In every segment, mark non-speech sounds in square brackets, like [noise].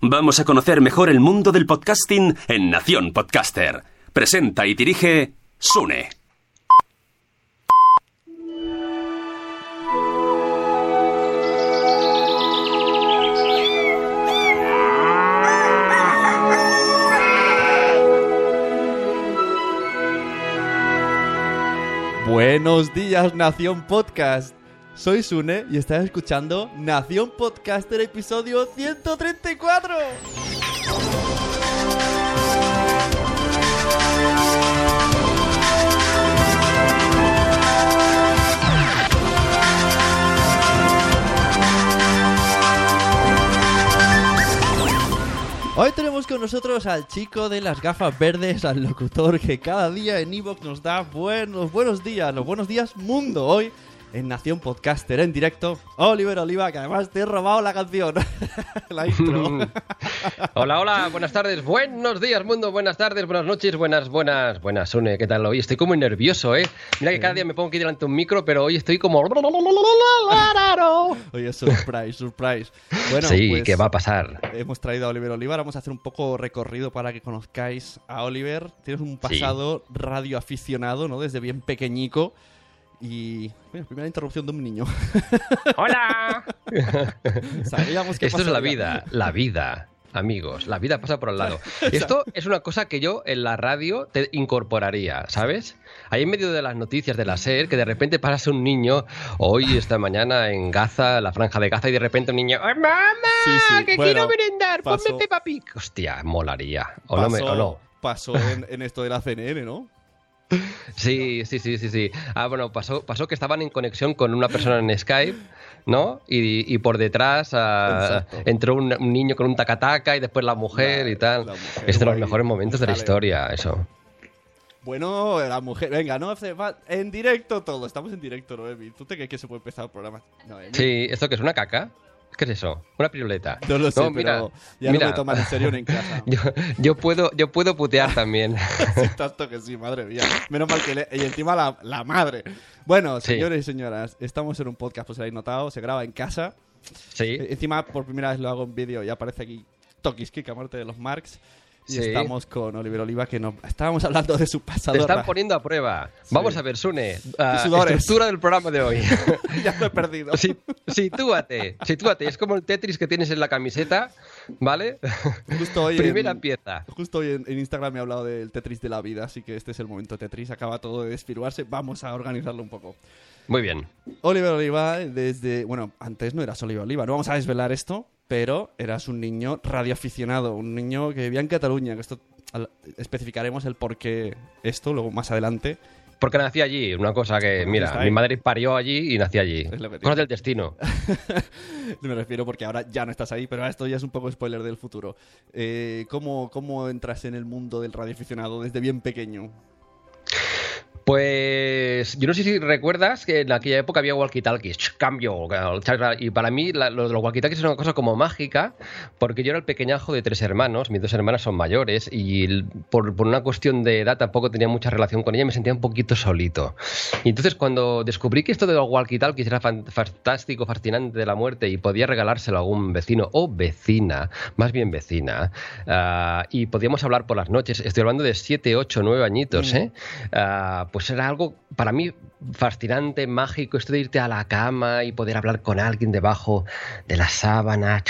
Vamos a conocer mejor el mundo del podcasting en Nación Podcaster. Presenta y dirige Sune. Buenos días, Nación Podcast. Soy Sune y estás escuchando Nación Podcaster episodio 134. Hoy tenemos con nosotros al chico de las gafas verdes, al locutor que cada día en Evox nos da buenos, buenos días, los buenos días mundo. Hoy en Nación Podcaster en directo, Oliver Oliva, que además te he robado la canción, [laughs] la intro. [laughs] hola, hola, buenas tardes, buenos días mundo, buenas tardes, buenas noches, buenas, buenas, buenas, Sune, ¿qué tal hoy? Estoy como nervioso, ¿eh? Mira que cada día me pongo aquí delante de un micro, pero hoy estoy como... [laughs] Oye, surprise, surprise. Bueno, sí, pues, ¿qué va a pasar? Hemos traído a Oliver Oliva, vamos a hacer un poco recorrido para que conozcáis a Oliver. Tienes un pasado sí. radioaficionado, ¿no? Desde bien pequeñico. Y. Mira, primera interrupción de un niño. [laughs] ¡Hola! [laughs] Sabíamos que Esto es la vida, la vida. Amigos, la vida pasa por al lado. Esto es una cosa que yo en la radio te incorporaría, ¿sabes? Ahí en medio de las noticias de la SER, que de repente pasa un niño, hoy, esta mañana, en Gaza, la franja de Gaza, y de repente un niño, ¡Oh, ¡Mamá! Sí, sí. ¡Que bueno, quiero merendar! ¡Ponme Peppa Pig! Hostia, molaría. O pasó, no, me, o no. Pasó en, en esto de la CNN, ¿no? Sí, sí, sí, sí, sí. Ah, bueno, pasó, pasó que estaban en conexión con una persona en Skype, ¿no? Y, y por detrás uh, entró un, un, niño con un tacataca y después la mujer la, y tal. Mujer, es de los mejores momentos de la historia, eso. Bueno, la mujer, venga, no en directo todo, estamos en directo, Noemi. ¿Tú te crees que se puede empezar el programa? Sí, ¿esto que es una caca? ¿Qué es eso? Una piruleta. No lo sé, no, mira, pero ya mira, no me toman en serio en casa. [laughs] Yo, yo, puedo, yo puedo putear [laughs] también. sí, tanto que sí, madre mía. Menos mal que le... Y encima la, la madre. Bueno, señores sí. y señoras, estamos en un podcast, pues lo habéis notado, se graba en casa. Sí. Encima, por primera vez lo hago en vídeo y aparece aquí Tokiski, a muerte de los Marks. Y Sí. estamos con Oliver Oliva, que no... estábamos hablando de su pasado. Te están poniendo a prueba. Vamos a ver, Sune. sudores. estructura del programa de hoy. [laughs] ya lo he perdido. Si- Sitúate, sitúate. Es como el Tetris que tienes en la camiseta, ¿vale? Justo hoy Primera en- pieza. Justo hoy en, en Instagram me he hablado del Tetris de la vida, así que este es el momento Tetris. Acaba todo de desfiruarse. Vamos a organizarlo un poco. Muy bien. Oliver Oliva, desde. Bueno, antes no eras Oliver Oliva, no vamos a desvelar esto, pero eras un niño radioaficionado, un niño que vivía en Cataluña. Que esto especificaremos el por qué esto luego más adelante. Porque nací allí, una cosa que, mira, mi madre parió allí y nací allí. Cosas del destino. [laughs] Me refiero porque ahora ya no estás ahí, pero esto ya es un poco spoiler del futuro. Eh, ¿cómo, ¿Cómo entras en el mundo del radioaficionado desde bien pequeño? Pues yo no sé si recuerdas que en aquella época había walkie-talkies, cambio, y para mí la- lo de los walkie-talkies es una cosa como mágica, porque yo era el pequeñajo de tres hermanos, mis dos hermanas son mayores, y por, por una cuestión de edad tampoco tenía mucha relación con ella, me sentía un poquito solito. Y entonces cuando descubrí que esto de los walkie-talkies era fan- fantástico, fascinante de la muerte, y podía regalárselo a algún vecino o vecina, más bien vecina, ah, y podíamos hablar por las noches, estoy hablando de 7, 8, 9 añitos, ¿eh? Ah, pues era algo para mí fascinante, mágico, esto de irte a la cama y poder hablar con alguien debajo de la sábana.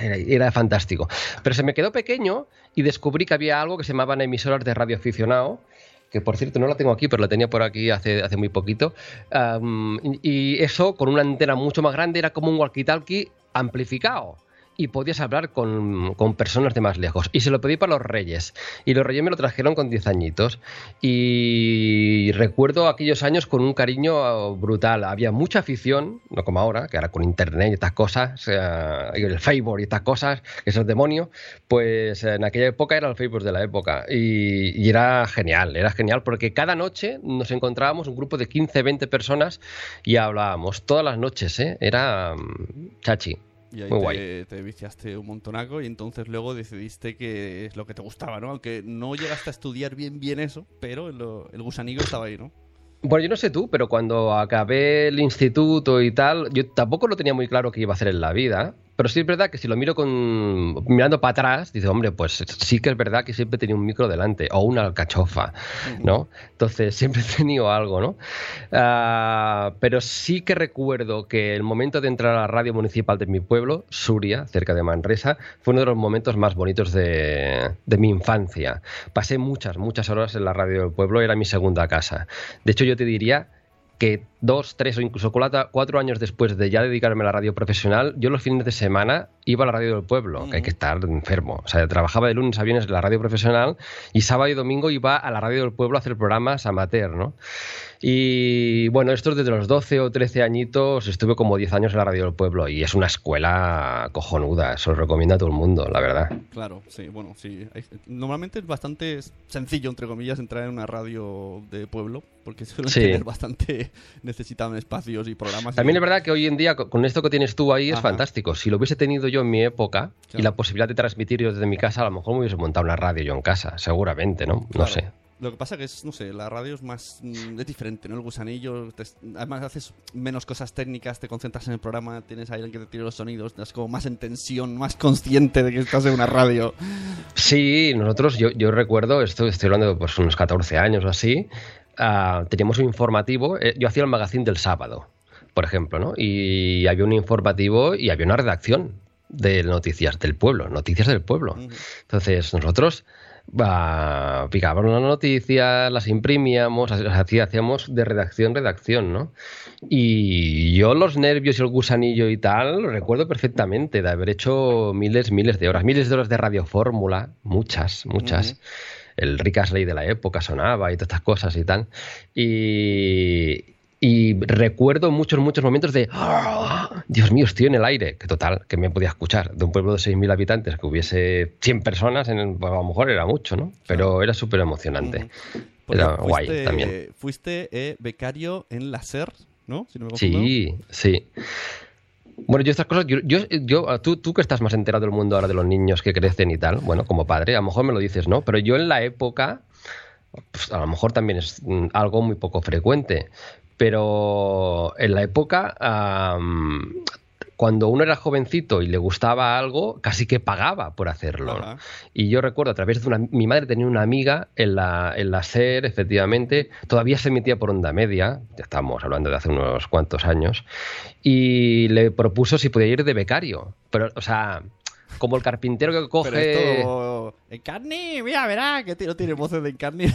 Era, fantástico. Pero se me quedó pequeño y descubrí que había algo que se llamaban emisoras de radio aficionado que por cierto no la tengo aquí, pero la tenía por aquí hace, muy poquito. Y eso con una antena mucho más grande era como un walkie-talkie amplificado. Y podías hablar con, con personas de más lejos. Y se lo pedí para los reyes. Y los reyes me lo trajeron con 10 añitos. Y recuerdo aquellos años con un cariño brutal. Había mucha afición, no como ahora, que ahora con internet y estas cosas, eh, el Facebook y estas cosas, que es el demonio. Pues en aquella época era el Facebook de la época. Y, y era genial, era genial porque cada noche nos encontrábamos un grupo de 15, 20 personas y hablábamos todas las noches, ¿eh? Era mm, chachi. Y ahí Muy te, guay. te viciaste un montonaco y entonces luego decidiste que es lo que te gustaba, ¿no? Aunque no llegaste a estudiar bien bien eso, pero lo- el gusanillo estaba ahí, ¿no? Bueno, yo no sé tú, pero cuando acabé el instituto y tal, yo tampoco lo tenía muy claro qué iba a hacer en la vida. Pero sí es verdad que si lo miro con mirando para atrás, dice, hombre, pues sí que es verdad que siempre tenía un micro delante o una alcachofa, ¿no? Entonces [laughs] siempre he tenido algo, ¿no? Ah, pero sí que recuerdo que el momento de entrar a la radio municipal de mi pueblo, Suria, cerca de Manresa, fue uno de los momentos más bonitos de, de mi infancia. Pasé muchas, muchas horas en la radio del pueblo, era mi segunda casa. De hecho, yo te diría que dos, tres o incluso cuatro, cuatro años después de ya dedicarme a la radio profesional, yo los fines de semana iba a la radio del pueblo, que hay que estar enfermo. O sea, trabajaba de lunes a viernes en la radio profesional y sábado y domingo iba a la radio del pueblo a hacer programas amateur, ¿no? Y bueno, esto desde los 12 o 13 añitos, estuve como 10 años en la radio del pueblo y es una escuela cojonuda, se lo recomiendo a todo el mundo, la verdad. Claro, sí, bueno, sí. Normalmente es bastante sencillo, entre comillas, entrar en una radio de pueblo, porque suelen Sí. tener bastante... [laughs] necesitaban espacios y programas. y- También es verdad que hoy en día, co- con esto que tienes tú ahí, es Ajá. fantástico. Si lo hubiese tenido yo en mi época y la posibilidad de transmitir yo desde mi casa, a lo mejor me hubiese montado una radio yo en casa, seguramente, ¿no? No sé. Lo que pasa que es, no sé, la radio es más... mm, es diferente, ¿no? El gusanillo, te- además haces menos cosas técnicas, te concentras en el programa, tienes a alguien que te tire los sonidos, estás como más en tensión, más consciente de que estás en una radio. Sí, nosotros, yo, yo recuerdo, esto estoy hablando de pues, unos 14 años o así, ah, teníamos un informativo, eh, yo hacía el magazine del sábado, por ejemplo, ¿no? Y había un informativo y había una redacción de noticias del pueblo, noticias del pueblo. Entonces, nosotros bah, picábamos las noticias, las imprimíamos, así- así hacíamos de redacción, redacción, ¿no? Y yo los nervios y el gusanillo y tal, lo recuerdo perfectamente de haber hecho miles, miles de horas, miles de horas de radiofórmula, muchas, muchas. El Rick Astley de la época sonaba y todas estas cosas y tal. Y, y recuerdo muchos, muchos momentos de "Ah, Dios mío, estoy en el aire, que total, que me podía escuchar. De un pueblo de 6.000 habitantes, que hubiese 100 personas, en el- a lo mejor era mucho, ¿no? Pero era súper emocionante. Era guay también. Fuiste eh, becario en la SER, ¿no? Si no me confundo. Sí, sí. Bueno, yo estas cosas, yo, yo, yo- tú, tú que estás más enterado del mundo ahora de los niños que crecen y tal, bueno, como padre, a lo mejor me lo dices, ¿no? Pero yo en la época, pues, a lo mejor también es mm, algo muy poco frecuente, pero en la época, cuando uno era jovencito y le gustaba algo, casi que pagaba por hacerlo. Y yo recuerdo a través de una. Mi madre tenía una amiga en la, en la SER, efectivamente, todavía se emitía por onda media, ya estamos hablando de hace unos cuantos años, y le propuso si podía ir de becario. Pero, o sea, como el carpintero que coge. Pero esto... Encarni, mira, verá, que no tiene voces de Encarni.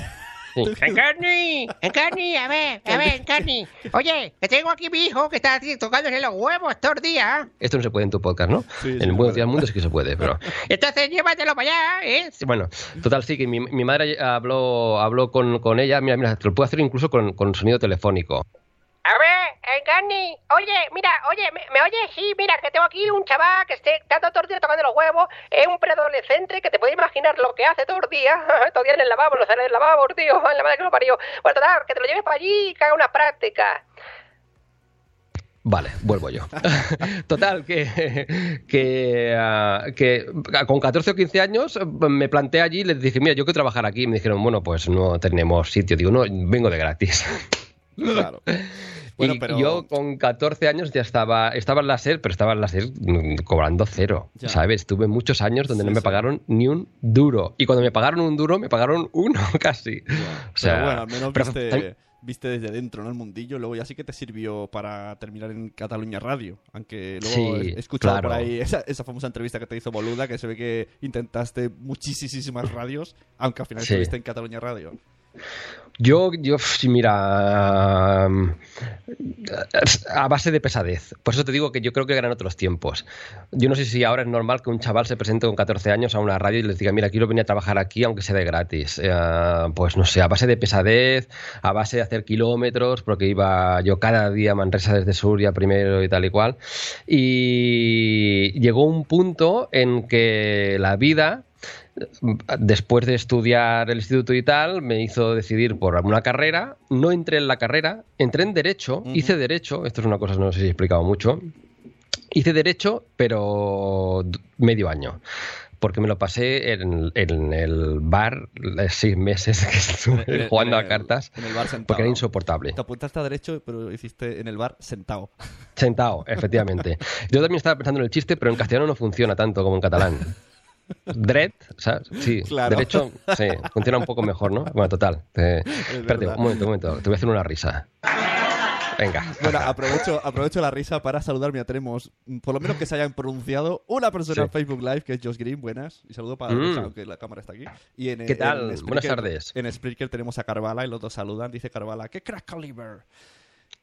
Sí. [laughs] Encarni, Encarni, a ver, a ver, Encarni. Oye, que tengo aquí mi hijo que está así tocándole los huevos todo el día. Esto no se puede en tu podcast, ¿no? Sí, sí, en Buenos puede. Días Mundo sí que se puede, pero. [laughs] Entonces llévatelo para allá, ¿eh? Bueno, total, sí, que mi, mi madre habló, habló con, con ella. Mira, mira, te lo puedo hacer incluso con, con sonido telefónico. A ver, Encarni, oye, mira, oye, ¿me, me oyes? Sí, mira, que tengo aquí un chaval que esté dando todo el día tocando los huevos, es un preadolescente que te puedes imaginar lo que hace todo el día, todo el día en el lavabo, no sale del lavabo, tío, [laughs] en la madre que lo parió. Bueno, total, que te lo lleves para allí y que haga una práctica. Vale, vuelvo yo. [laughs] Total, que, que, ah, que con 14 o 15 años me planteé allí y les dije, mira, yo quiero trabajar aquí. Y me dijeron, bueno, pues no tenemos sitio. Digo, no, vengo de gratis. Claro. [laughs] Bueno, y pero- yo con 14 años ya estaba, estaba en la SER, pero estaba en la SER cobrando cero, Ya. ¿sabes? Tuve muchos años donde Sí, no me sí. pagaron ni un duro. Y cuando me pagaron un duro, me pagaron uno [laughs] casi. O sea, pero bueno, al menos pero- viste, viste desde dentro, ¿no? El mundillo, luego ya sí que te sirvió para terminar en Cataluña Radio. Aunque luego Sí, he escuchado claro. por ahí esa, esa famosa entrevista que te hizo Boluda, que se ve que intentaste muchísimas radios, aunque al final estuviste en Cataluña Radio. Yo, yo, mira, a base de pesadez. Por eso te digo que yo creo que eran otros tiempos. Yo no sé si ahora es normal que un chaval se presente con 14 años a una radio y les diga, mira, quiero venir a trabajar aquí, aunque sea de gratis. Eh, pues no sé, a base de pesadez, a base de hacer kilómetros, porque iba yo cada día a Manresa desde Suria primero y tal y cual. Y llegó un punto en que la vida después de estudiar el instituto y tal, me hizo decidir por una carrera. No entré en la carrera, entré en Derecho, hice Derecho, esto es una cosa que no sé si he explicado mucho. Hice Derecho, pero medio año. Porque me lo pasé en, en el bar seis meses que estuve En jugando en a cartas. en el bar sentado, Porque era insoportable. Te apuntaste a derecho, pero hiciste en el bar sentado. Sentado, efectivamente. Yo también estaba pensando en el chiste, pero en castellano no funciona tanto como en catalán. Dread, ¿sabes? Sí, Claro. derecho, sí, funciona un poco mejor, ¿no? Bueno, total. te- espérate, verdad. un momento, un momento, te voy a hacer una risa. Venga. Bueno, aprovecho, aprovecho la risa para saludar. Mira, tenemos, mm, por lo menos que se hayan pronunciado, una persona Sí. en Facebook Live, que es Josh Green. Buenas. Y saludo para Mm. aunque la cámara está aquí. Y en, ¿Qué tal? en Buenas Spreaker- tardes. En Spreaker tenemos a Carvala y los dos saludan. Dice Carvala, ¡qué crack Oliver!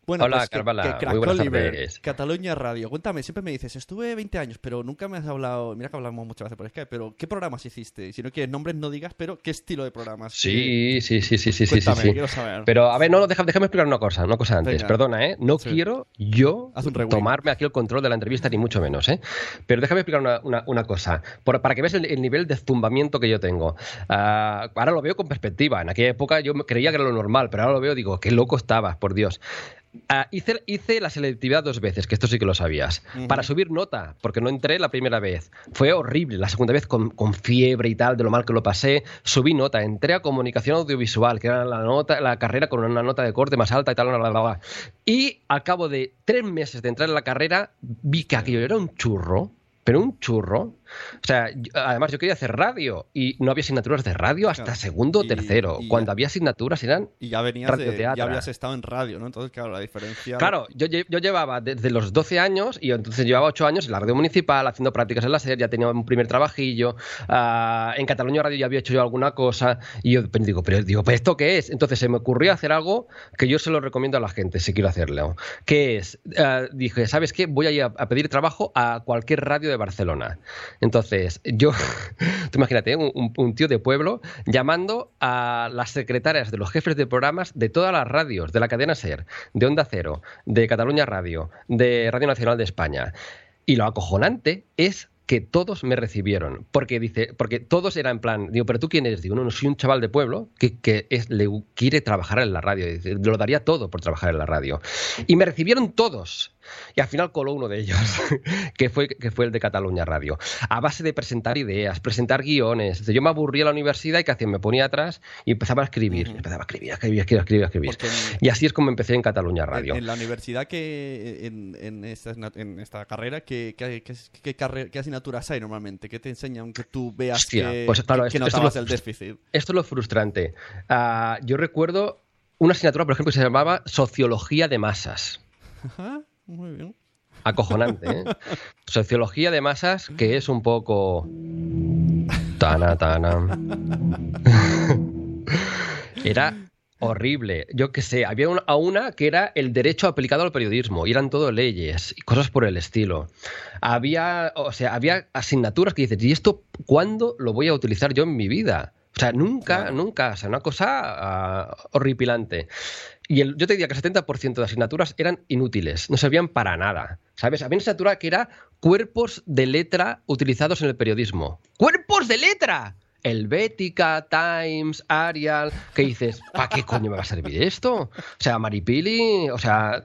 Bueno, Hola, pues que- Carvala. que crack Muy buenas tardes. Cataluña Radio. Cuéntame, siempre me dices, estuve 20 años, pero nunca me has hablado. Mira que hablamos muchas veces por Skype, pero ¿qué programas hiciste? Si no quieres nombres, no digas, pero ¿qué estilo de programas? Sí, sí, sí, sí, sí, sí, sí, Cuéntame, sí. quiero saber. Pero a ver, no, deja- déjame explicar una cosa, una cosa antes. Venga. Perdona, ¿eh? No Sí. quiero yo tomarme aquí el control de la entrevista, ni mucho menos, ¿eh? Pero déjame explicar una, una- una cosa, por- para que veas el, el nivel de zumbamiento que yo tengo. Ah, ahora lo veo con perspectiva. En aquella época yo creía que era lo normal, pero ahora lo veo, digo, qué loco estabas, por Dios. Ah, hice, hice la selectividad dos veces, que esto sí que lo sabías, para subir nota, porque no entré la primera vez. Fue horrible, la segunda vez con, con fiebre y tal, de lo mal que lo pasé, subí nota, entré a comunicación audiovisual, que era la nota, la carrera con una nota de corte más alta y tal, bla, bla, bla. Y al cabo de tres meses de entrar en la carrera, vi que aquello era un churro, pero un churro. O sea, yo- además yo quería hacer radio y no había asignaturas de radio hasta Claro. segundo o tercero. y Cuando ya- había asignaturas eran Y ya venías de, ya habías estado en radio, ¿no? Entonces, claro, la diferencia... Claro, yo, yo llevaba desde los 12 años y entonces llevaba 8 años en la radio municipal haciendo prácticas en la SER, ya tenía un primer trabajillo, ah, en Cataluña Radio ya había hecho yo alguna cosa y yo pues, digo, pero digo, ¿pero esto qué es? Entonces se me ocurrió hacer algo que yo se lo recomiendo a la gente si quiero hacerlo, que es, ah, dije, ¿sabes qué? Voy a ir a, a pedir trabajo a cualquier radio de Barcelona. Entonces, yo, [laughs] tú imagínate, un, un- tío de pueblo llamando a las secretarias de los jefes de programas de todas las radios, de la cadena SER, de Onda Cero, de Cataluña Radio, de Radio Nacional de España. Y lo acojonante es que todos me recibieron, porque dice, porque todos eran en plan, digo, pero tú quién eres, digo, no, no soy un chaval de pueblo que, le quiere trabajar en la radio, dice, lo daría todo por trabajar en la radio. Y me recibieron todos. Y al final coló uno de ellos, [laughs] que fue, que fue el de Cataluña Radio. A base de presentar ideas, presentar guiones. Yo me aburría en la universidad y que hacía, me ponía atrás y empezaba a escribir. Empezaba a escribir, a escribir, a escribir, a escribir. Porque Y así es como empecé en Cataluña Radio. en la universidad que en, en esta, en esta carrera, ¿qué, qué, qué, qué carre- qué asignaturas hay normalmente? ¿Qué te enseñan que tú veas Hostia, que, pues claro, que- esto- lo- el déficit? Esto es lo frustrante. Ah, yo recuerdo una asignatura, por ejemplo, que se llamaba Sociología de Masas. Ajá, muy bien. Acojonante, ¿eh? [laughs] Sociología de masas, que es un poco. Tana, tana. [laughs] Era horrible. Yo qué sé, había una, a una que era el derecho aplicado al periodismo, y eran todo leyes y cosas por el estilo. Había, o sea, había asignaturas que dices, ¿y esto cuándo lo voy a utilizar yo en mi vida? O sea, nunca, nunca. O sea, una cosa ah, horripilante. Y el- yo te diría que el 70% de asignaturas eran inútiles, no servían para nada. ¿Sabes? Había una asignatura que era cuerpos de letra utilizados en el periodismo. ¡Cuerpos de letra! Helvética, Times, Arial, que dices, ¿para qué coño me va a servir esto? O sea, Maripili, o sea,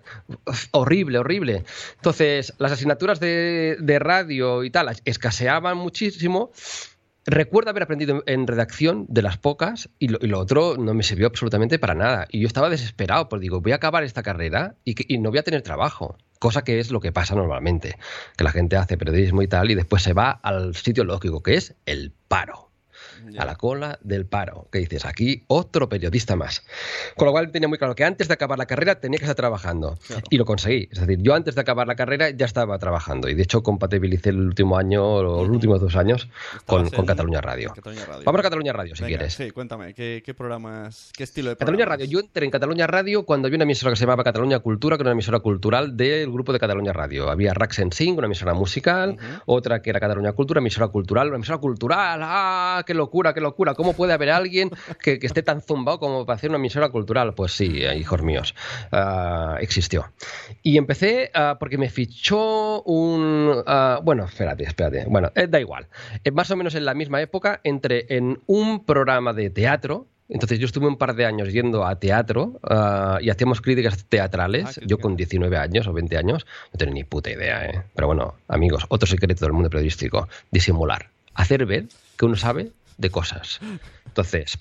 horrible, horrible. Entonces, las asignaturas de, de radio y tal escaseaban muchísimo. Recuerdo haber aprendido en, redacción de las pocas y lo, y lo otro no me sirvió absolutamente para nada. Y yo estaba desesperado, porque digo, voy a acabar esta carrera y, que- y no voy a tener trabajo. Cosa que es lo que pasa normalmente, que la gente hace periodismo y tal y después se va al sitio lógico, que es el paro a la cola del paro. Que dices, aquí otro periodista más. Con lo cual tenía muy claro que antes de acabar la carrera tenía que estar trabajando. Y lo conseguí. Es decir, yo antes de acabar la carrera ya estaba trabajando. Y de hecho compatibilicé el último año, o los últimos dos años, con, con Cataluña Radio. Cataluña Radio. Vamos a Cataluña Radio, si Venga, quieres. Sí, cuéntame, ¿qué, qué programas, qué estilo de Cataluña programas? Radio. Yo entré en Cataluña Radio cuando había una emisora que se llamaba Cataluña Cultura, que era una emisora cultural del grupo de Cataluña Radio. Había Rax en Sing, una emisora musical, otra que era Cataluña Cultura, emisora cultural, una emisora cultural. ¡Ah, qué locura, qué locura! ¿Cómo puede haber alguien que, que esté tan zumbado como para hacer una emisora cultural? Pues sí, eh, hijos míos, ah, existió. Y empecé ah, porque me fichó un... ah, bueno, espérate, espérate. Bueno, eh, da igual. Eh, más o menos en la misma época entré en un programa de teatro. Entonces yo estuve un par de años yendo a teatro ah, y hacíamos críticas teatrales. Ah, yo con 19 años o 20 años no tenía ni puta idea. ¿eh? Pero bueno, amigos, otro secreto del mundo periodístico. Disimular. Hacer ver que uno sabe de cosas. Entonces...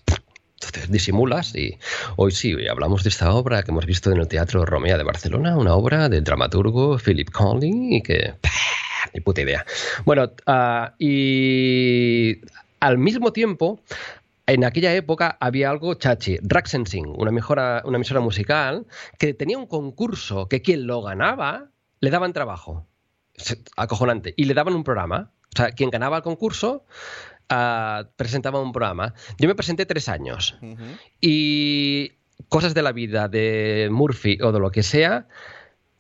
Entonces disimulas y hoy sí, hablamos de esta obra que hemos visto en el Teatro Romea de Barcelona, una obra del dramaturgo Philip Conley y que... Ni puta idea. Bueno, ah, y al mismo tiempo, en aquella época había algo chachi, Raxensing, una, mejora, una emisora musical, que tenía un concurso que quien lo ganaba le daban trabajo. Acojonante. Y le daban un programa. O sea, quien ganaba el concurso ah, presentaba un programa. Yo me presenté tres años. Y cosas de la vida de Murphy o de lo que sea.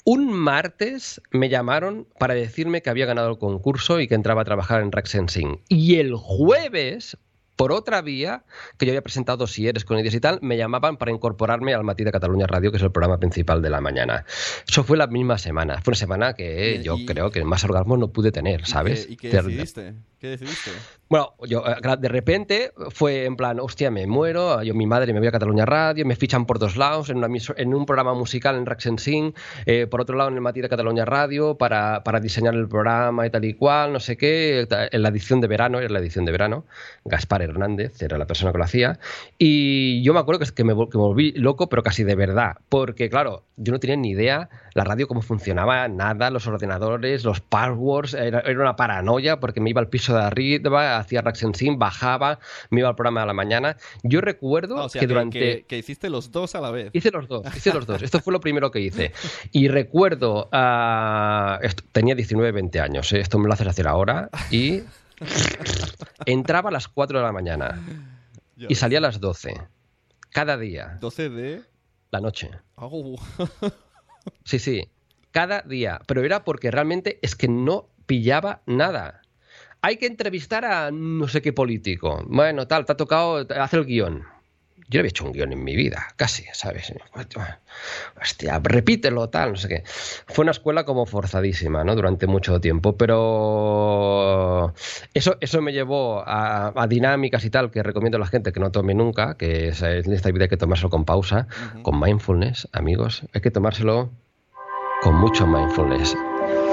Un martes me llamaron para decirme que había ganado el concurso y que entraba a trabajar en Rack Sensing. Y el jueves, por otra vía, que yo había presentado dosieres con ideas y tal, me llamaban para incorporarme al Matí de Cataluña Radio, que es el programa principal de la mañana. Eso fue la misma semana. Fue una semana que Y- yo y- creo que más orgasmo no pude tener, ¿sabes? ¿Y qué, y qué Ter- decidiste? ¿Qué decidiste? Bueno, yo eh, de repente fue en plan, hostia, me muero, yo mi madre me voy a Cataluña Radio, me fichan por dos lados, en, una en un programa musical en Raxensing, eh, por otro lado en el Matí de Cataluña Radio para, para diseñar el programa y tal y cual, no sé qué, en la edición de verano, era la edición de verano, Gaspar Hernández era la persona que lo hacía, y yo me acuerdo que, me, que me volví loco, pero casi de verdad, porque claro, yo no tenía ni idea la radio cómo funcionaba, nada, los ordenadores, los passwords, era, era una paranoia porque me iba al piso de arriba, hacía Raxensin, bajaba, me iba al programa de la mañana. Yo recuerdo Ah, o sea, que que, durante... que- que hiciste los dos a la vez. Hice los dos, hice los dos. [laughs] Esto fue lo primero que hice. Y recuerdo, ah, esto- tenía 19, 20 años, ¿eh? esto me lo haces hacer ahora, y [laughs] entraba a las 4 de la mañana y salía a las 12, cada día, 12 de... la noche. Au. Sí, sí, cada día. Pero era porque realmente es que no pillaba nada. Hay que entrevistar a no sé qué político. Bueno, tal, te ha tocado, hacer el guion. Yo no había hecho un guion en mi vida, casi, ¿sabes? Hostia, repítelo, tal, no sé qué. Fue una escuela como forzadísima, ¿no? Durante mucho tiempo, pero eso, eso me llevó a, a dinámicas y tal que recomiendo a la gente que no tome nunca, que es- en esta vida hay que tomárselo con pausa, con mindfulness, amigos. Hay que tomárselo con mucho mindfulness.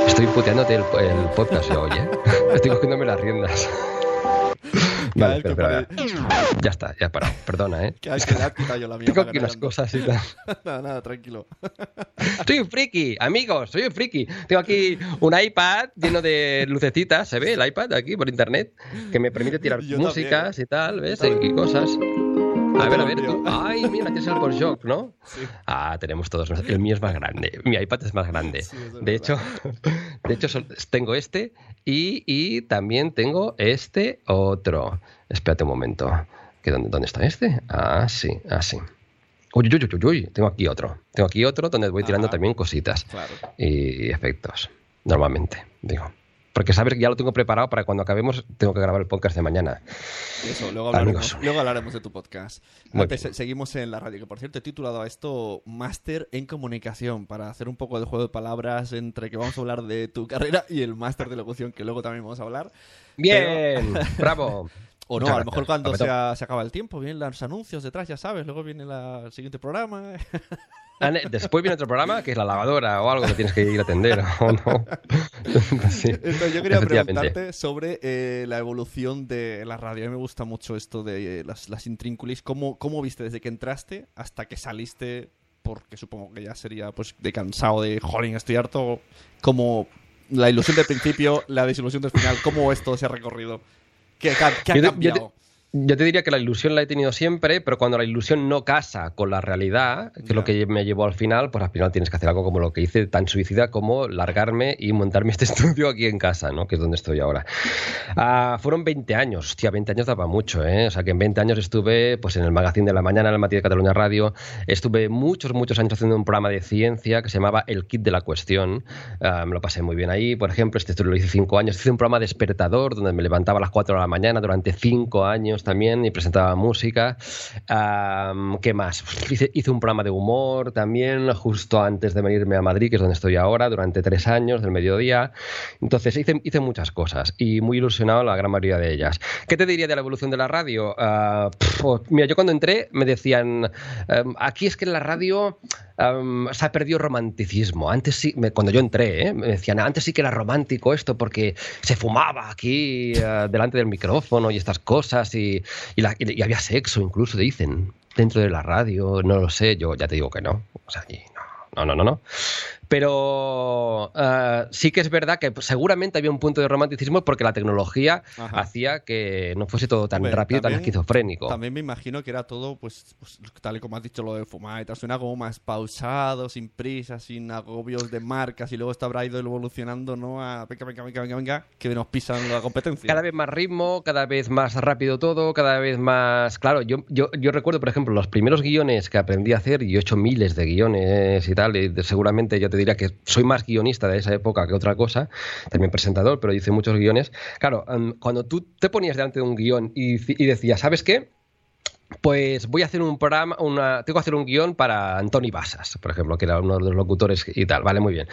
Estoy puteándote el, el podcast hoy, ¿eh? [laughs] Estoy cogiéndome las riendas. [laughs] Vale, que espera. Ya está, ya he parado. Perdona, ¿eh? Que hay que yo la mía. [laughs] Tengo aquí unas cosas y tal. nada, nada, tranquilo. Soy un friki, amigos, soy un friki. Tengo aquí un iPad lleno de lucecitas, ¿se ve el iPad aquí por internet? Que me permite tirar Yo músicas también. y tal, ¿ves? Y cosas. A ver, a ver, tú. Ay, mira, tienes el Shock, ¿no? Sí. Ah, tenemos todos. El mío es más grande. Mi iPad es más grande. Sí, eso es de verdad. hecho, de hecho tengo este y, y también tengo este otro. Espérate un momento. ¿Que dónde, ¿Dónde está este? Ah, sí, ah, sí. Uy, uy, uy, uy, uy, tengo aquí otro. Tengo aquí otro donde voy tirando también cositas Claro. y efectos. Normalmente, digo. Porque sabes que ya lo tengo preparado para cuando acabemos, tengo que grabar el podcast de mañana. Eso, luego hablaremos, luego hablaremos de tu podcast. Antes, seguimos en la radio, que por cierto he titulado a esto Máster en Comunicación, para hacer un poco de juego de palabras entre que vamos a hablar de tu carrera y el máster de locución, que luego también vamos a hablar. Bien, bravo. [laughs] O no, a lo mejor cuando se, acaba el tiempo, vienen los anuncios detrás, ya sabes, luego viene el siguiente programa. [laughs] Después viene otro programa que es la lavadora o algo que tienes que ir a atender o no. [laughs] Entonces, yo quería preguntarte sobre eh, la evolución de la radio. A mí me gusta mucho esto de eh, las, las intrínculis. ¿Cómo, ¿Cómo viste desde que entraste hasta que saliste? Porque supongo que ya sería pues de cansado, de jolín, estoy harto. Como la ilusión del principio, la desilusión del final, ¿cómo esto se ha recorrido? ¿Qué, ha cambiado? Yo te diría que la ilusión la he tenido siempre, pero cuando la ilusión no casa con la realidad, que es lo que me llevó al final, pues al final tienes que hacer algo como lo que hice, tan suicida como largarme y montarme este [laughs] estudio aquí en casa, ¿no? que es donde estoy ahora. Ah, fueron 20 años, hostia, 20 años daba mucho, ¿eh? O sea que en 20 años estuve pues, en el Magazine de la Mañana, en el Matí de Cataluña Radio, estuve muchos, muchos años haciendo un programa de ciencia que se llamaba El Kit de la Cuestión. Ah, me lo pasé muy bien ahí, por ejemplo, este estudio lo hice 5 años, hice un programa despertador donde me levantaba a las 4 de la mañana durante 5 años también y presentaba música. ¿Qué más? Hice, un programa de humor también, justo antes de venirme a Madrid, que es donde estoy ahora, durante tres años, del mediodía. Entonces hice, hice muchas cosas y muy ilusionado la gran mayoría de ellas. ¿Qué te diría de la evolución de la radio? Ah, pues, mira, yo cuando entré me decían, em, aquí es que en la radio se ha perdido romanticismo. Antes sí, cuando yo entré, ¿eh? me decían, antes sí que era romántico esto porque se fumaba aquí eh, delante del micrófono y estas cosas y, y, había sexo incluso, dicen, dentro de la radio, no lo sé, yo ya te digo que no. O sea, no, no, no, no. Pero eh, sí que es verdad que seguramente había un punto de romanticismo porque la tecnología hacía que no fuese todo tan rápido, tan esquizofrénico. También me imagino que era todo, pues, pues, tal y como has dicho, lo de fumar y tal, suena como más pausado, sin prisa, sin agobios de marcas y luego esto habrá ido evolucionando, ¿no? A venga, venga, venga, venga, venga, que nos pisan la competencia. Cada vez más ritmo, cada vez más rápido todo, cada vez más... Claro, yo, yo, yo recuerdo, por ejemplo, los primeros guiones que aprendí a hacer, y he hecho miles de guiones y tal, y seguramente yo te diría que soy más guionista de esa época que otra cosa, también presentador, pero hice muchos guiones. Claro, em, cuando tú te ponías delante de un guion y, y decías, ¿sabes qué? Pues voy a hacer un programa, una, tengo que hacer un guion para Antoni Basas, por ejemplo, que era uno de los locutores y tal, vale, muy bien.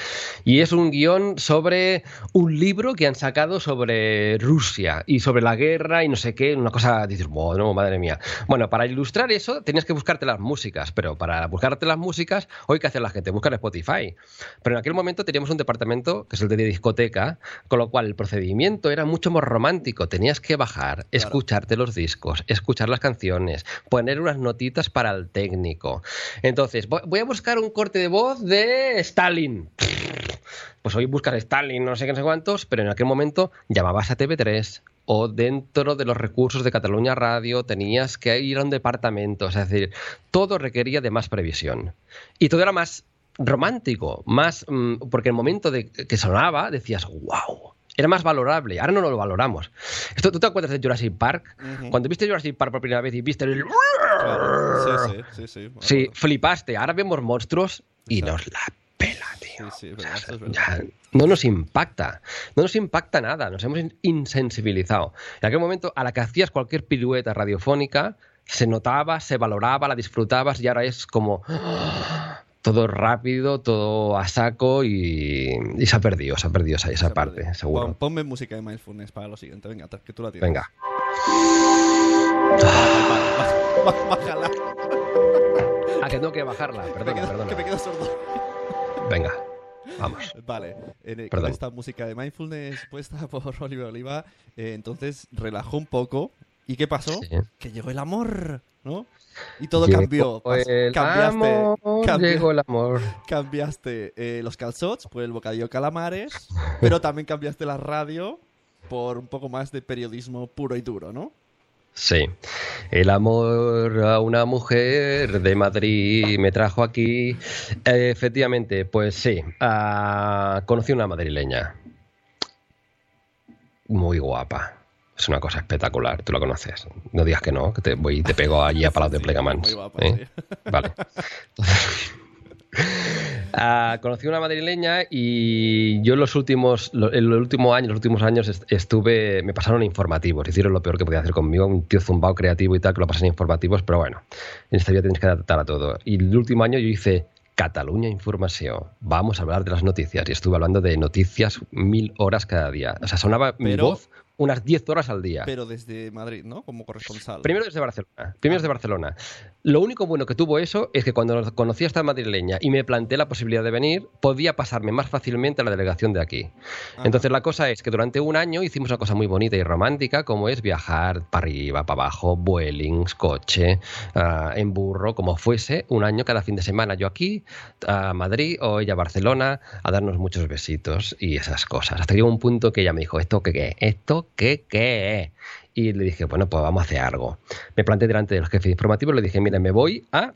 Y es un guion sobre un libro que han sacado sobre Rusia y sobre la guerra y no sé qué, una cosa, dices, bueno, madre mía. Bueno, para ilustrar eso tenías que buscarte las músicas, pero para buscarte las músicas, hoy que hace la gente, buscar Spotify. Pero en aquel momento teníamos un departamento, que es el de discoteca, con lo cual el procedimiento era mucho más romántico, tenías que bajar, escucharte los discos, escuchar las canciones, poner unas notitas para el técnico. Entonces, voy a buscar un corte de voz de Stalin. Pues hoy buscar Stalin, no sé qué, no sé cuántos, pero en aquel momento llamabas a TV3 o dentro de los recursos de Cataluña Radio tenías que ir a un departamento. Es decir, todo requería de más previsión. Y todo era más romántico, más mm, porque el momento de que sonaba decías, wow, era más valorable. Ahora no lo valoramos. Esto, ¿Tú te acuerdas de Jurassic Park? Cuando viste Jurassic Park por primera vez y viste el... Sí, sí, sí. Sí, flipaste. Ahora vemos monstruos y nos la pela, tío. no nos impacta. No nos impacta nada. Nos hemos insensibilizado. En aquel momento, a la que hacías cualquier pirueta radiofónica, se notaba, se valoraba, la disfrutabas y ahora es como todo rápido, todo a saco y, se ha perdido, se ha perdido esa, esa parte, seguro. ponme música de mindfulness para lo siguiente, venga, que tú la tienes. Venga. Bájala. Ah, que tengo que bajarla, perdona, perdona. Que me quedo sordo. Venga. Vamos. Vale, con esta música de mindfulness puesta [laughs] por Oliver Oliva, eh, entonces relajó un poco. ¿Y qué pasó? Que llegó el amor, ¿no? Y todo cambió. cambiaste, llegó el amor. [laughs] Cambiaste eh, los calzots por el bocadillo calamares, pero también cambiaste la radio por un poco más de periodismo puro y duro, ¿no? Sí. El amor a una mujer de Madrid me trajo aquí. efectivamente, pues sí. Ah, conocí una madrileña. Muy guapa es una cosa espectacular, tú lo conoces. No digas que no, que te voy y te pego allí a Palau de Plegamans. ¿eh? Vale. [laughs] Ah, conocí una madrileña y yo los últimos, en los últimos años, los últimos años est- estuve, me pasaron informativos, hicieron lo peor que podía hacer conmigo, un tío zumbao creativo y tal, que lo pasan informativos, pero bueno, en esta vida tienes que adaptar a todo. Y el último año yo hice Cataluña Información, vamos a hablar de las noticias, y estuve hablando de noticias mil horas cada día. O sea, sonaba mi voz unas 10 horas al día. Pero desde Madrid, ¿no? Como corresponsal. Primero desde Barcelona. Primero desde Barcelona. Lo único bueno que tuvo eso es que cuando conocí a esta madrileña y me planteé la posibilidad de venir, podía pasarme más fácilmente a la delegación de aquí. Entonces la cosa es que durante un año hicimos una cosa muy bonita y romántica, como es viajar para arriba, para abajo, vuelings, coche, ah, en burro, como fuese, un año cada fin de semana. Yo aquí, a Madrid o ella a Barcelona, a darnos muchos besitos y esas cosas. Hasta llegó un punto que ella me dijo, ¿esto qué qué? ¿Esto qué qué? Y le dije, bueno, pues vamos a hacer algo. Me planteé delante de los jefes informativos, le dije, mira, me voy a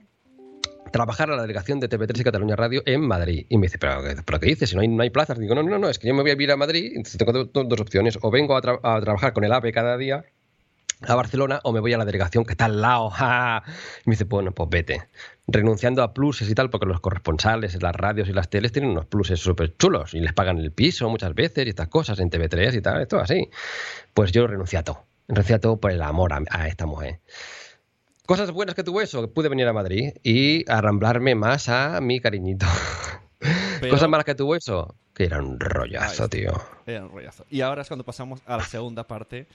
trabajar a la delegación de TV3 y Cataluña Radio en Madrid. Y me dice, ¿pero, pero qué dices? Si no hay, no hay plazas. Digo, no, no, no, es que yo me voy a ir a Madrid, entonces tengo do- do- dos opciones. O vengo a, tra- a trabajar con el AVE cada día a Barcelona o me voy a la delegación que está al lado. [laughs] Y me dice, bueno, pues vete. Renunciando a pluses y tal, porque los corresponsales, las radios y las teles tienen unos pluses súper chulos y les pagan el piso muchas veces y estas cosas en TV3 y tal, esto así. Pues yo renuncié a todo. Renuncié a todo por el amor a, a esta mujer. Cosas buenas que tuvo eso, que pude venir a Madrid y arramblarme más a mi cariñito. [laughs] Pero- Cosas malas que tuvo eso, que era un rollazo, tío. Era un rollazo. Y ahora es cuando pasamos a la segunda parte,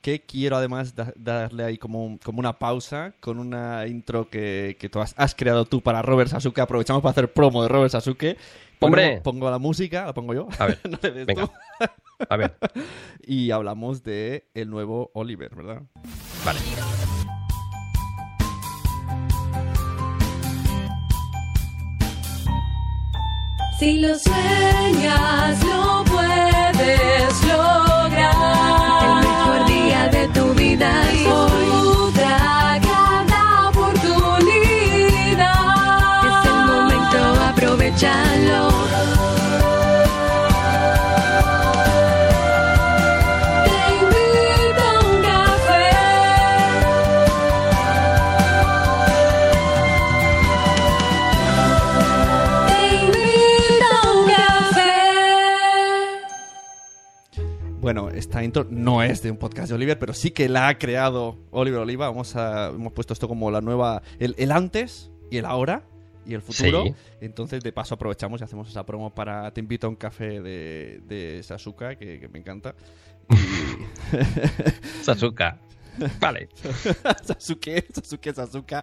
que quiero además da- darle ahí como, un- como una pausa con una intro que, que tú has, has creado tú para Robert Sasuke. Aprovechamos para hacer promo de Robert Sasuke. ¡Hombre! Pongo, pongo la música, la pongo yo. A ver, [laughs] No le des venga. tú. A ver, [laughs] Y hablamos de el nuevo Oliver, ¿verdad? vale. Si lo sueñas, lo puedes lograr. El mejor día de tu vida y disfruta Bueno, esta intro no es de un podcast de Oliver, pero sí que la ha creado Oliver Oliva. Vamos a, hemos puesto esto como la nueva, el, el antes y el ahora y el futuro. Sí. Entonces, de paso, aprovechamos y hacemos esa promo para Te invito a un café de, de Sasuka, que, que me encanta. [laughs] Sasuka. Vale. [laughs] Sasuke, Sasuke, Sasuka.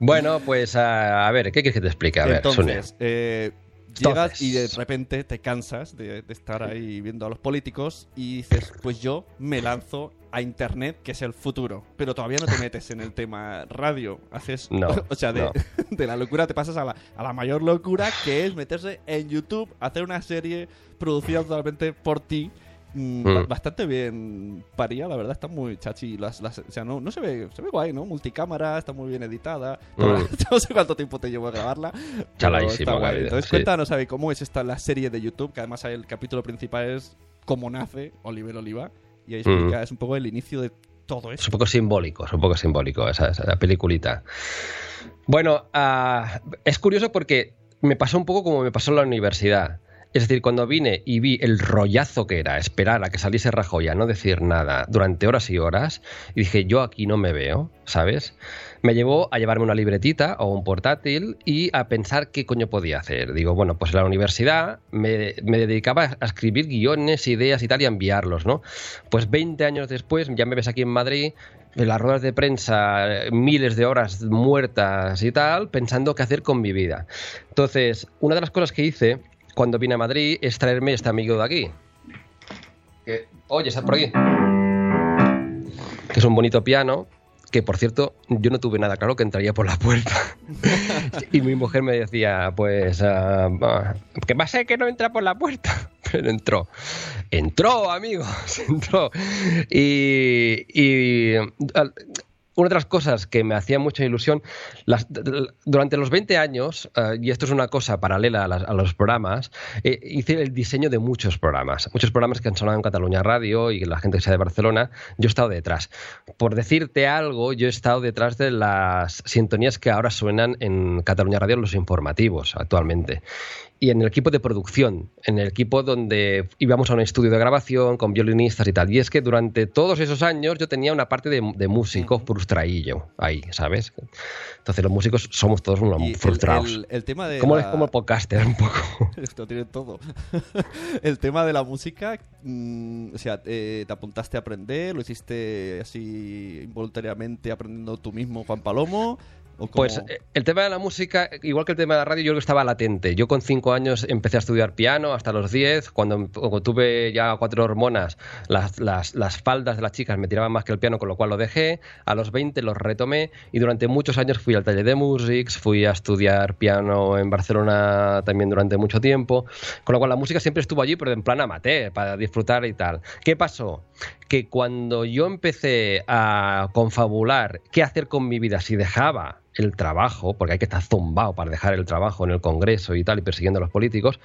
Bueno, pues a, a ver, ¿qué quieres que te explique? A ver, Entonces, eh, llegas Entonces. y de repente te cansas de, de estar ahí viendo a los políticos y dices, pues yo me lanzo a internet, que es el futuro. Pero todavía no te metes en el tema radio. Haces, [laughs] No, [laughs] o sea, de, no. [laughs] de la locura te pasas a la, a la mayor locura, que es meterse en YouTube, hacer una serie producida totalmente por ti. Mm, ba- Bastante bien paría, la verdad, está muy chachi. Las, las- o sea, no, no se ve, se ve guay, ¿no? Multicámara, está muy bien editada. Mm. [laughs] no sé cuánto tiempo te llevó a grabarla. guay. la vida, Entonces, sí. cuéntanos, ¿sabe cómo es esta la serie de YouTube? Que además el capítulo principal es cómo nace Oliver Oliva. Y ahí Mm. explica, es un poco el inicio de todo Es esto. un poco simbólico, es un poco simbólico esa, esa peliculita. Bueno, ah, es curioso porque me pasó un poco como me pasó en la universidad. Es decir, cuando vine y vi el rollazo que era esperar a que saliese Rajoy a no decir nada durante horas y horas, y dije, yo aquí no me veo, ¿sabes? Me llevó a llevarme una libretita o un portátil y a pensar qué coño podía hacer. Digo, bueno, pues en la universidad me, dedicaba a escribir guiones, ideas y tal y a enviarlos, ¿no? Pues 20 años después, ya me ves aquí en Madrid, en las ruedas de prensa, miles de horas muertas y tal, pensando qué hacer con mi vida. Entonces, una de las cosas que hice cuando vine a Madrid es traerme este amigo de aquí. Que, oye, está por aquí. Que es un bonito piano. Que por cierto, yo no tuve nada claro que entraría por la puerta. [laughs] y mi mujer me decía, pues, ah, ¿qué va a ser que no entra por la puerta? [laughs] Pero entró. Entró, amigos, [laughs] entró. Y, y, al- una de las cosas que me hacía mucha ilusión, durante los 20 años, eh, y esto es una cosa paralela a, las- los programas, eh, hice el diseño de muchos programas, muchos programas que han sonado en Cataluña Radio y la gente que sea de Barcelona, yo he estado detrás. Por decirte algo, yo he estado detrás de las sintonías que ahora suenan en Cataluña Radio, los informativos actualmente y en el equipo de producción, en el equipo donde íbamos a un estudio de grabación con violinistas y tal. Y es que durante todos esos años yo tenía una parte de, de músico frustraillo ahí, ¿sabes? Entonces los músicos somos todos unos frustrados. El, el tema de. como, la- como el podcaster un poco. [laughs] Esto tiene todo. [laughs] el tema de la música, mm, o sea, eh, ¿te apuntaste a aprender? ¿Lo hiciste así involuntariamente aprendiendo tú mismo, Juan Palomo? Pues eh, el tema de la música, igual que el tema de la radio, yo creo que estaba latente. Yo con cinco años empecé a estudiar piano hasta los 10. Cuando, cuando tuve ya cuatro hormonas, las, las, las faldas de las chicas me tiraban más que el piano, con lo cual lo dejé. A los 20 los retomé y durante muchos años fui al taller de Musics, fui a estudiar piano en Barcelona también durante mucho tiempo. Con lo cual la música siempre estuvo allí, pero en plan amateur, para disfrutar y tal. ¿Qué pasó? Que cuando yo empecé a confabular qué hacer con mi vida si dejaba el trabajo, porque hay que estar zumbado para dejar el trabajo en el Congreso y tal, y persiguiendo a los políticos,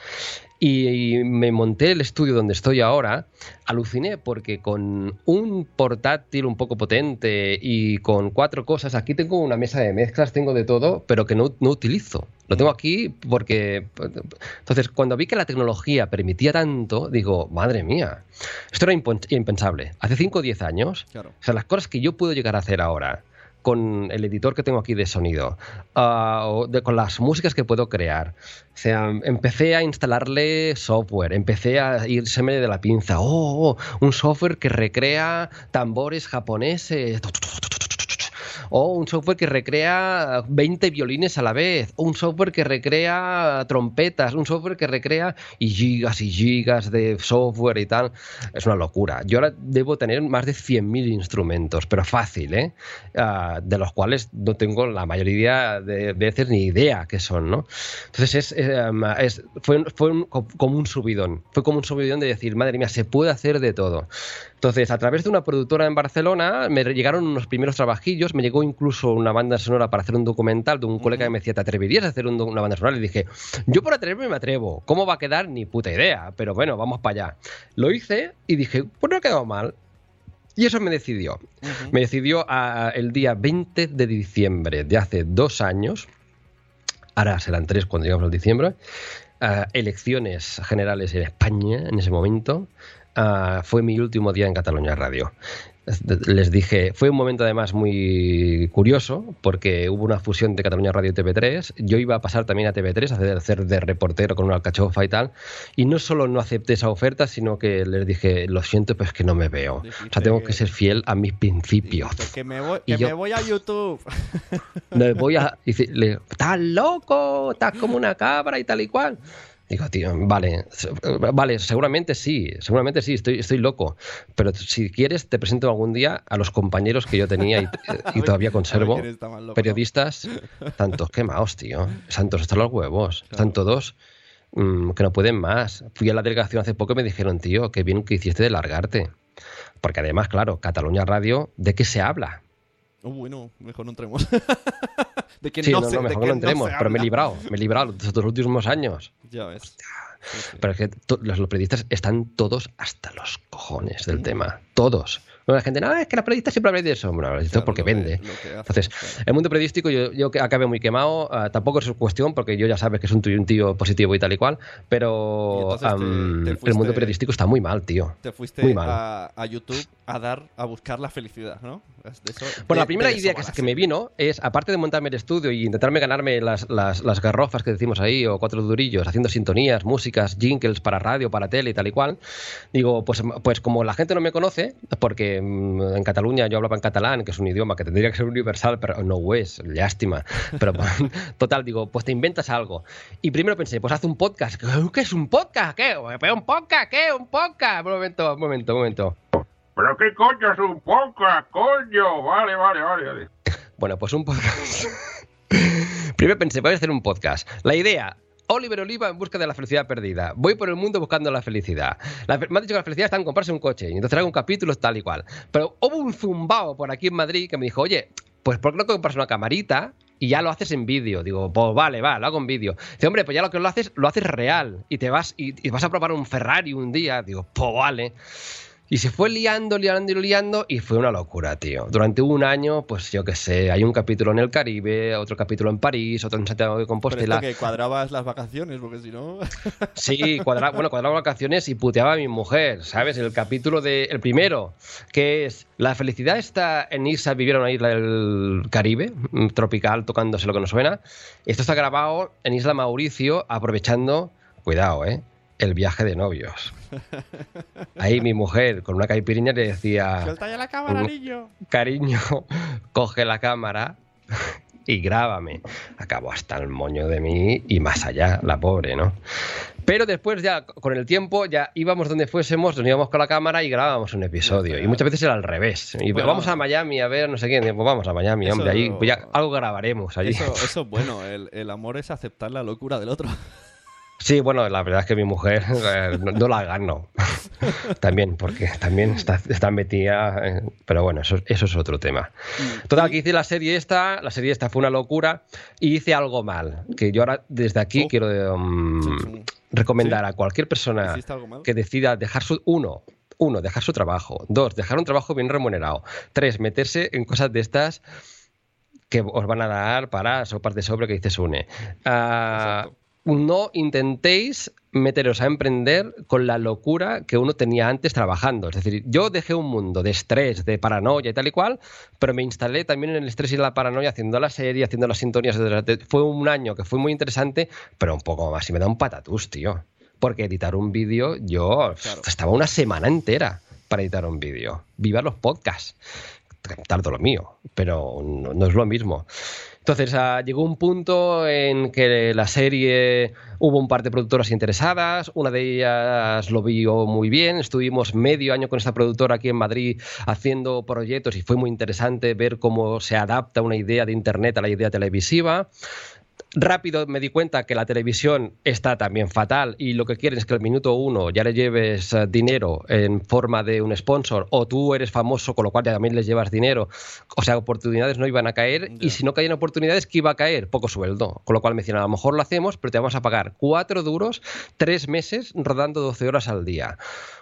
y me monté el estudio donde estoy ahora, aluciné porque con un portátil un poco potente y con cuatro cosas, aquí tengo una mesa de mezclas, tengo de todo, pero que no, no utilizo. Lo tengo aquí porque... Entonces, cuando vi que la tecnología permitía tanto, digo, madre mía, esto era impensable. Hace 5 o 10 años, Claro. o sea, las cosas que yo puedo llegar a hacer ahora con el editor que tengo aquí de sonido, o de- con las músicas que puedo crear. O sea, empecé a instalarle software, empecé a irseme de la pinza. Oh, oh, un software que recrea tambores japoneses. O un software que recrea 20 violines a la vez. O un software que recrea trompetas. Un software que recrea y gigas y gigas de software y tal. Es una locura. Yo ahora debo tener más de 100.000 instrumentos, pero fácil, ¿eh? Ah, de los cuales no tengo la mayoría de veces ni idea qué son, ¿no? Entonces es, eh, es- fue, fue un- como un subidón. Fue como un subidón de decir, madre mía, se puede hacer de todo. Entonces, a través de una productora en Barcelona, me llegaron unos primeros trabajillos, me llegó incluso una banda sonora para hacer un documental de un colega que me decía, ¿te atreverías a hacer un una banda sonora? Y dije, yo por atreverme me atrevo. ¿Cómo va a quedar? Ni puta idea, pero bueno, vamos para allá. Lo hice y dije, pues no ha quedado mal. Y eso me decidió. Me decidió a- el día 20 de diciembre de hace dos años, ahora serán tres cuando llegamos al diciembre, ah, elecciones generales en España en ese momento. Ah, fue mi último día en Cataluña Radio. Les dije, fue un momento además muy curioso porque hubo una fusión de Cataluña Radio y TV3. Yo iba a pasar también a TV3 a hacer, de reportero con una alcachofa y tal. Y no solo no acepté esa oferta, sino que les dije, lo siento, pero es que no me veo. O sea, tengo que ser fiel a mis principios. Que me voy, que yo- me voy a YouTube. [laughs] No voy a. Dice, le digo, estás loco, estás como una cabra y tal y cual. Digo, tío, vale, vale, seguramente sí, seguramente sí, estoy, estoy loco. Pero si quieres, te presento algún día a los compañeros que yo tenía y, [laughs] y todavía conservo. loco, Periodistas, tantos quemados, tío. Santos hasta los huevos. Están todos mm, que no pueden más. Fui a la delegación hace poco y me dijeron, tío, qué bien que hiciste de largarte. Porque además, claro, Cataluña Radio, ¿de qué se habla? Oh, bueno, mejor no entremos. [laughs] de que sí, no, no, se- no, de mejor que no entremos, pero me he librado, me he librado estos últimos años. Ya ves. Pero es que to- los, los periodistas están todos hasta los cojones del tema. Todos. No, la gente, no, es que la periodista siempre habla de eso. Bueno, esto es porque vende. Entonces, el mundo periodístico yo, yo que acabé muy quemado. ah, tampoco es su cuestión, porque yo ya sabes que es un tío, un tío positivo y tal y cual. Pero te- el mundo periodístico está muy mal, tío. Te fuiste muy mal. a, a YouTube a dar, a buscar la felicidad, ¿no? Eso- Bueno, de- la primera de idea que, que me vino es, aparte de montarme el estudio y intentarme ganarme las, las, las garrofas que decimos ahí, o cuatro durillos, haciendo sintonías, músicas, jingles para radio, para tele y tal y cual, digo, pues, pues como la gente no me conoce, porque mm, en Cataluña yo hablaba en catalán, que es un idioma que tendría que ser universal, pero no es, lástima. Pero [laughs] total, digo, pues te inventas algo. Y primero pensé, pues haz un podcast. ¿Qué es un podcast? ¿Qué? ¿Pero un podcast? ¿Qué? ¿Un podcast? Un momento, un momento, un momento. ¿Pero qué coño es un podcast, coño? Vale, vale, vale. Bueno, pues un podcast. [laughs] Primero pensé, voy a hacer un podcast. La idea, Oliver Oliva en busca de la felicidad perdida. Voy por el mundo buscando la felicidad. La- me han dicho que la felicidad está en comprarse un coche y entonces hago un capítulo tal y cual. Pero hubo un zumbao por aquí en Madrid que me dijo, oye, pues ¿por qué no compras una camarita y ya lo haces en vídeo? Digo, pues vale, va, lo hago en vídeo. Dice, hombre, pues ya lo que lo haces, lo haces real y te vas y, y vas a probar un Ferrari un día. Digo, pues vale. Y se fue liando, liando y liando y fue una locura, tío. Durante un año, pues yo qué sé, hay un capítulo en el Caribe, otro capítulo en París, otro en Santiago de Compostela. que cuadrabas las vacaciones, porque si no... [laughs] Sí, cuadra, bueno, cuadraba vacaciones y puteaba a mi mujer, ¿sabes? El capítulo de. El primero, que es. La felicidad está en irse a vivir a una isla del Caribe, mm, tropical, tocándose lo que nos suena. Esto está grabado en Isla Mauricio, aprovechando. Cuidado, ¿eh? El viaje de novios. Ahí mi mujer, con una caipiriña, le decía. ¡Suelta ya la cámara, Mm. niño! Cariño, [laughs] coge la cámara y grábame. Acabó hasta el moño de mí y más allá, la pobre, ¿no? Pero después ya, con el tiempo, ya íbamos donde fuésemos, nos íbamos con la cámara y grabábamos un episodio. Y muchas veces era al revés. Y Bueno. vamos a Miami a ver no sé quién. Pues vamos a Miami, Eso- hombre. Ahí pues ya algo grabaremos allí. Eso, eso es [laughs] bueno, el, el amor es aceptar la locura del otro. Sí, bueno, la verdad es que mi mujer [laughs] eh, no, no la gano. [laughs] también, porque también está, está metida. eh, pero bueno, eso, eso es otro tema. Total, que hice la serie esta, la serie esta fue una locura y hice algo mal. Que yo ahora desde aquí quiero um, recomendar a cualquier persona que decida dejar su. Uno, uno, dejar su trabajo. Dos, dejar un trabajo bien remunerado. Tres, meterse en cosas de estas que os van a dar para sopas de sobre que dices une. Ah, no intentéis meteros a emprender con la locura que uno tenía antes trabajando. Es decir, yo dejé un mundo de estrés, de paranoia y tal y cual, pero me instalé también en el estrés y la paranoia haciendo la serie, haciendo las sintonías. Fue un año que fue muy interesante, pero un poco más. Y me da un patatús, tío. Porque editar un vídeo, yo estaba una semana entera para editar un vídeo. Viva los podcasts tardo lo mío, pero no, no es lo mismo. Entonces ah, llegó un punto en que la serie hubo un par de productoras interesadas, una de ellas lo vio muy bien, estuvimos medio año con esta productora aquí en Madrid haciendo proyectos y fue muy interesante ver cómo se adapta una idea de Internet a la idea televisiva. Rápido me di cuenta que la televisión está también fatal y lo que quieren es que al minuto uno ya le lleves eh, dinero en forma de un sponsor o tú eres famoso con lo cual ya también les llevas dinero. O sea, oportunidades no iban a caer y si no caían oportunidades, ¿qué iba a caer? Poco sueldo. Con lo cual me decían, a lo mejor lo hacemos, pero te vamos a pagar cuatro duros, tres meses rodando 12 horas al día.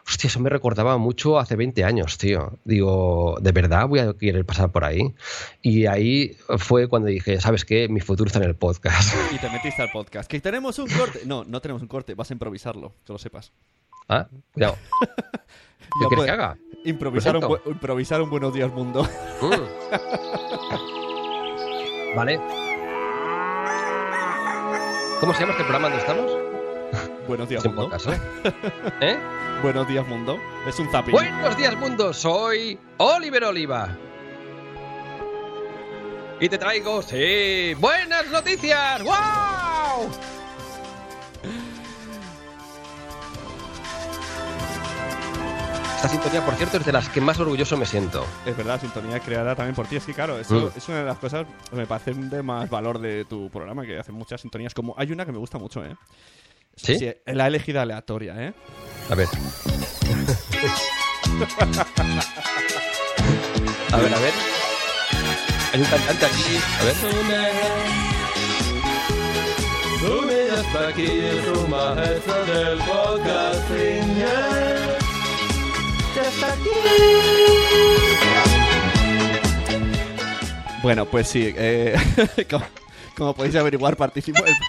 Hostia, eso me recordaba mucho hace 20 años, tío. Digo, ¿de verdad voy a querer pasar por ahí? Y ahí fue cuando dije, ¿sabes qué? Mi futuro está en el podcast. [laughs] Y te metiste al podcast. Que tenemos un corte. No, no tenemos un corte, vas a improvisarlo, que lo sepas. Ah, cuidado. [laughs] ¿Qué Ya quieres que haga? Improvisar un, improvisar un Buenos Días Mundo. Mm. [laughs] Vale. ¿Cómo se llama este programa donde estamos? Buenos Días Mundo. podcast, ¿eh? [laughs] ¿Eh? Buenos Días Mundo. Es un zapping. Buenos días, mundo. Soy Oliver Oliva. Y te traigo, sí, buenas noticias. ¡Wow! Esta sintonía, por cierto, es de las que más orgulloso me siento. Es verdad, sintonía creada también por ti. Es que, claro, eso Mm. es una de las cosas que me parecen de más valor de tu programa, que hacen muchas sintonías. Como hay una que me gusta mucho, ¿eh? ¿Sí? la he elegido aleatoria, ¿eh? A ver. A ver, a ver. Hay un cantante aquí. A ver. Bueno, pues sí. eh, [laughs] como, como podéis averiguar, participo en el...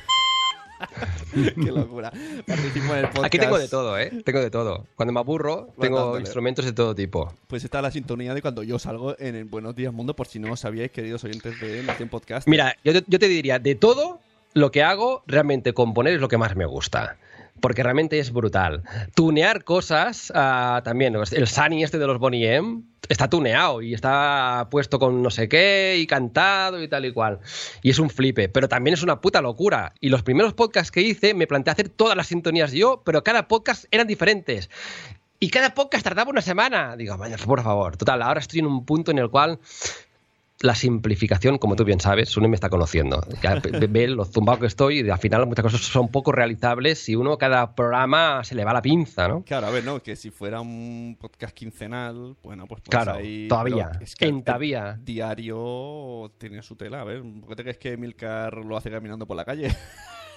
[laughs] [laughs] Qué locura. Participo en el podcast. Aquí tengo de todo, ¿eh? Tengo de todo. Cuando me aburro, tengo instrumentos de todo tipo. Pues está la sintonía de cuando yo salgo en el Buenos Días Mundo, por si no lo sabíais, queridos oyentes de Nación Podcast. Mira, yo te, yo te diría, de todo lo que hago, realmente componer es lo que más me gusta. Porque realmente es brutal. Tunear cosas, ah, también. El Sunny este de los Bonnie M está tuneado y está puesto con no sé qué y cantado y tal y cual. Y es un flipe, pero también es una puta locura. Y los primeros podcasts que hice me planteé hacer todas las sintonías yo, pero cada podcast eran diferentes. Y cada podcast tardaba una semana. Digo, "Vaya, por favor. Total, ahora estoy en un punto en el cual la simplificación, como tú bien sabes, Sune me está conociendo. Ya [laughs] ve- lo zumbado que estoy y al final muchas cosas son poco realizables si uno cada programa se le va la pinza, ¿no? Claro, a ver, no, que si fuera un podcast quincenal, bueno, pues, pues Claro, ahí... todavía, es que en todavía. Diario tiene su tela, a ver, ¿por qué te crees que Milcar lo hace caminando por la calle?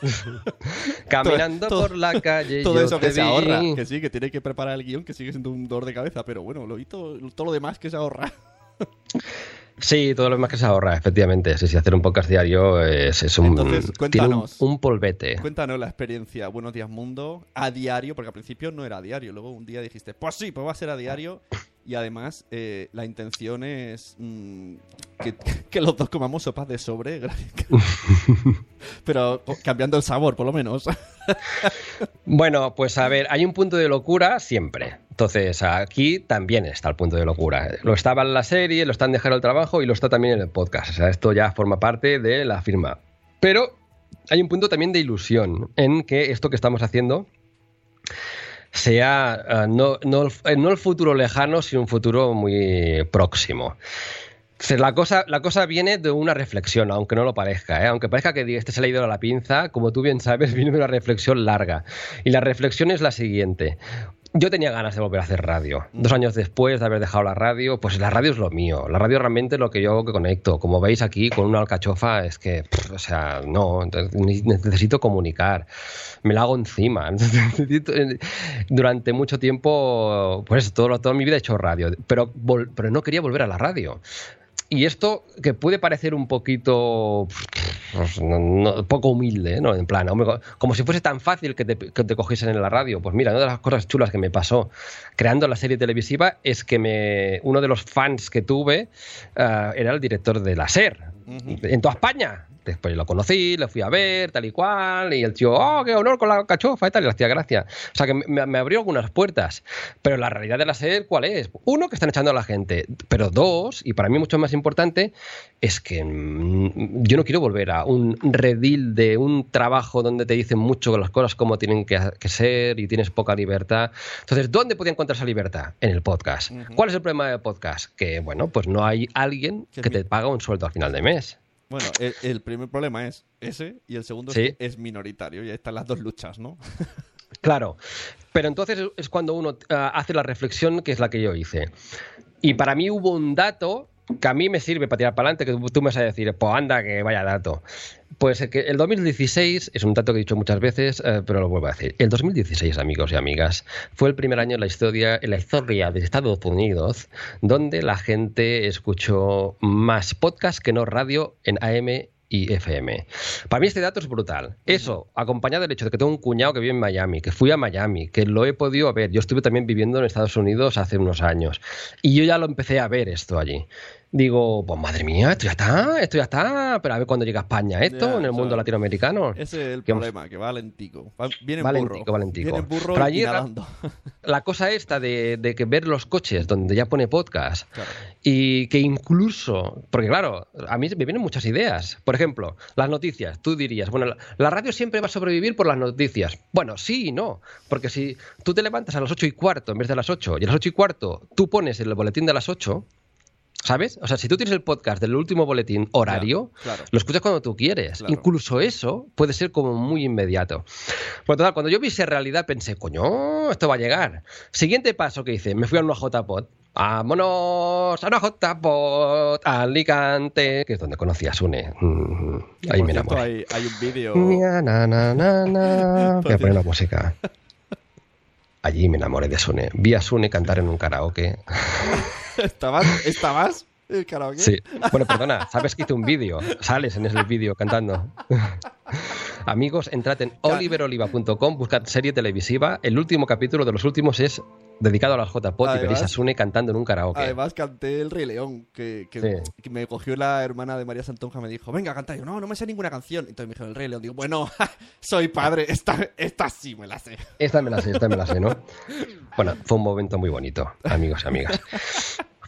[laughs] Caminando Todo- por la calle. Todo yo eso que se ahorra, que sí, que tiene que preparar el guion, que sigue siendo un dolor de cabeza, pero bueno, lo visto, todo lo demás que se ahorra. [laughs] Sí, todo lo demás que se ahorra, efectivamente. Sí, sí, hacer un podcast diario es, es un, Entonces, tiene un, cuéntanos. un polvete. Cuéntanos la experiencia Buenos Días Mundo a diario, porque al principio no era a diario, luego un día dijiste, pues sí, pues va a ser a diario, y además eh, la intención es mm, que, que los dos comamos sopas de sobre, [laughs] pero cambiando el sabor, por lo menos. [laughs] Bueno, pues a ver, hay un punto de locura siempre. Entonces, aquí también está el punto de locura. Lo estaba en la serie, lo está en Dejar el Trabajo y lo está también en el podcast. O sea, esto ya forma parte de la firma. Pero hay un punto también de ilusión en que esto que estamos haciendo sea eh, no, no el- eh, no el futuro lejano, sino un futuro muy próximo. La cosa, la cosa viene de una reflexión, aunque no lo parezca. ¿eh? Aunque parezca que este se le ha ido a la pinza, como tú bien sabes, [laughs] viene de una reflexión larga. Y la reflexión es la siguiente. Yo tenía ganas de volver a hacer radio. Dos años después de haber dejado la radio, pues la radio es lo mío. La radio realmente es lo que yo que conecto. Como veis aquí, con una alcachofa, es que, pff, o sea, no, necesito comunicar. Me la hago encima. [laughs] Necesito- Durante mucho tiempo, pues todo, toda mi vida he hecho radio, pero no quería volver a la radio. Y esto que puede parecer un poquito pues, no- no- poco humilde, ¿no? En plan, hombre, como si fuese tan fácil que te, que te cogiesen en la radio. Pues mira, una de las cosas chulas que me pasó creando la serie televisiva es que me, uno de los fans que tuve eh, era el director de la SER, en toda España. Después lo conocí, lo fui a ver, tal y cual, y el tío, oh, qué honor con la cachofa y tal, y le hacía gracia. O sea que me, me abrió algunas puertas. Pero la realidad de la SER, ¿cuál es? Uno, que están echando a la gente. Pero dos, y para mí mucho más importante, es que mm, yo no quiero volver a un redil de un trabajo donde te dicen mucho las cosas como tienen que, que ser y tienes poca libertad. Entonces, ¿dónde podía encontrar esa libertad? En el podcast. ¿Cuál es el problema del podcast? Que, bueno, pues no hay alguien que te paga un sueldo al final de mes. Bueno, el, el primer problema es ese, y el segundo Sí. es que es minoritario, y ahí están las dos luchas, ¿no? [laughs] Claro, pero entonces es- cuando uno ah, hace la reflexión que es la que yo hice. Y para mí hubo un dato que a mí me sirve para tirar para adelante, que tú me vas a decir, pues anda, que vaya dato. Pues el 2016, es un dato que he dicho muchas veces, eh, pero lo vuelvo a decir. El 2016, amigos y amigas, fue el primer año en la historia, en la historia de Estados Unidos donde la gente escuchó más podcast que no radio en AM y FM. Para mí este dato es brutal. Eso, acompañado del hecho de que tengo un cuñado que vive en Miami, que fui a Miami, que lo he podido ver. Yo estuve también viviendo en Estados Unidos hace unos años. Y yo ya lo empecé a ver esto allí. Digo, pues madre mía, esto ya está, esto ya está. Pero a ver cuándo llega a España esto, en el mundo sea, latinoamericano. Ese es el Que problema, que va lentico. Va, viene en Va burro. lentico, va lentico. Viene en burro Pero allí [laughs] la cosa esta de, de que ver los coches donde ya pone podcast y que incluso, porque claro, a mí me vienen muchas ideas. Por ejemplo, las noticias. Tú dirías, bueno, la, la radio siempre va a sobrevivir por las noticias. Bueno, sí y no. Porque si tú te levantas a las ocho y cuarto en vez de a las 8 y a las ocho y cuarto tú pones el boletín de las 8, ¿sabes? O sea, si tú tienes el podcast del último boletín horario, claro. lo escuchas cuando tú quieres. Claro. Incluso eso puede ser como muy inmediato. Por total, cuando yo vi esa realidad pensé, coño, esto va a llegar. Siguiente paso que hice, me fui a una JPod. Vámonos a una JPod, a Alicante, que es donde conocí a Sune. Mm, Ahí me enamoré. hay, hay un vídeo... [laughs] Voy a poner la música. Allí me enamoré de Sune. Vi a Sune cantar en un karaoke. [laughs] ¿Estabas? ¿Estabas? ¿El karaoke? Sí. Bueno, perdona, sabes que hice un vídeo. Sales en ese vídeo cantando. [laughs] Amigos, entrad en oliveroliva.com, buscad serie televisiva. El último capítulo de los últimos es dedicado a las JPOT y veréis a Sune cantando en un karaoke. Además canté El Rey León, que, que- Sí. que me cogió la hermana de María Santonja, me dijo, venga, canta. Y yo, no, no me sé ninguna canción. Entonces me dijo El Rey León. Digo, bueno, [laughs] soy padre, esta, esta sí me la sé. Esta me la sé, esta me la sé, ¿no? Bueno, fue un momento muy bonito, amigos y amigas.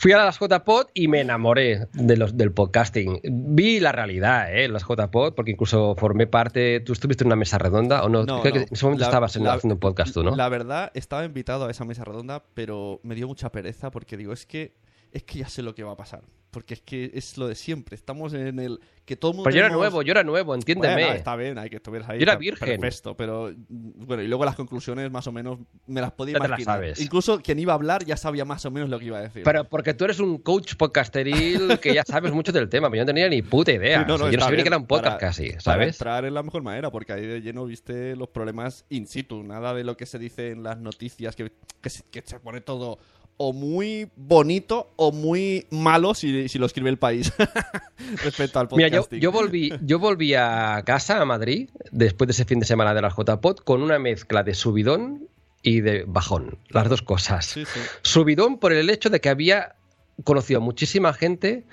Fui a las JPod y me enamoré de los, del podcasting. Vi la realidad, ¿eh? Las JPod, porque incluso formé parte. ¿Tú estuviste en una mesa redonda o no? No, Creo que no. en ese momento La- estabas en- la- haciendo un podcast tú, ¿no? La verdad, estaba invitado a esa mesa redonda, pero me dio mucha pereza porque digo, es que es que ya sé lo que va a pasar. Porque es que es lo de siempre. Estamos en el que todo el mundo. Pero yo era tenemos- nuevo, yo era nuevo, entiéndeme. Bueno, está bien, hay que estuvieras ahí. Yo era virgen. Perfecto, pero bueno, y luego las conclusiones más o menos me las podía te las imaginar. sabes. Incluso quien iba a hablar ya sabía más o menos lo que iba a decir. Pero porque tú eres un coach podcasteril que ya sabes mucho del tema, pero yo no tenía ni puta idea. Sí, no, O sea, no, yo no sabía ni que era un podcast para- casi, Para ¿sabes? entrar en la mejor manera, porque ahí de lleno viste los problemas in situ, nada de lo que se dice en las noticias, que, que, que se pone todo o muy bonito o muy malo si, si lo escribe el país [laughs] respecto al Mira, podcasting. yo, yo, volví, yo volví a casa, a Madrid, después de ese fin de semana de la JPod, con una mezcla de subidón y de bajón. Las dos cosas. Sí, sí. Subidón por el hecho de que había conocido a muchísima gente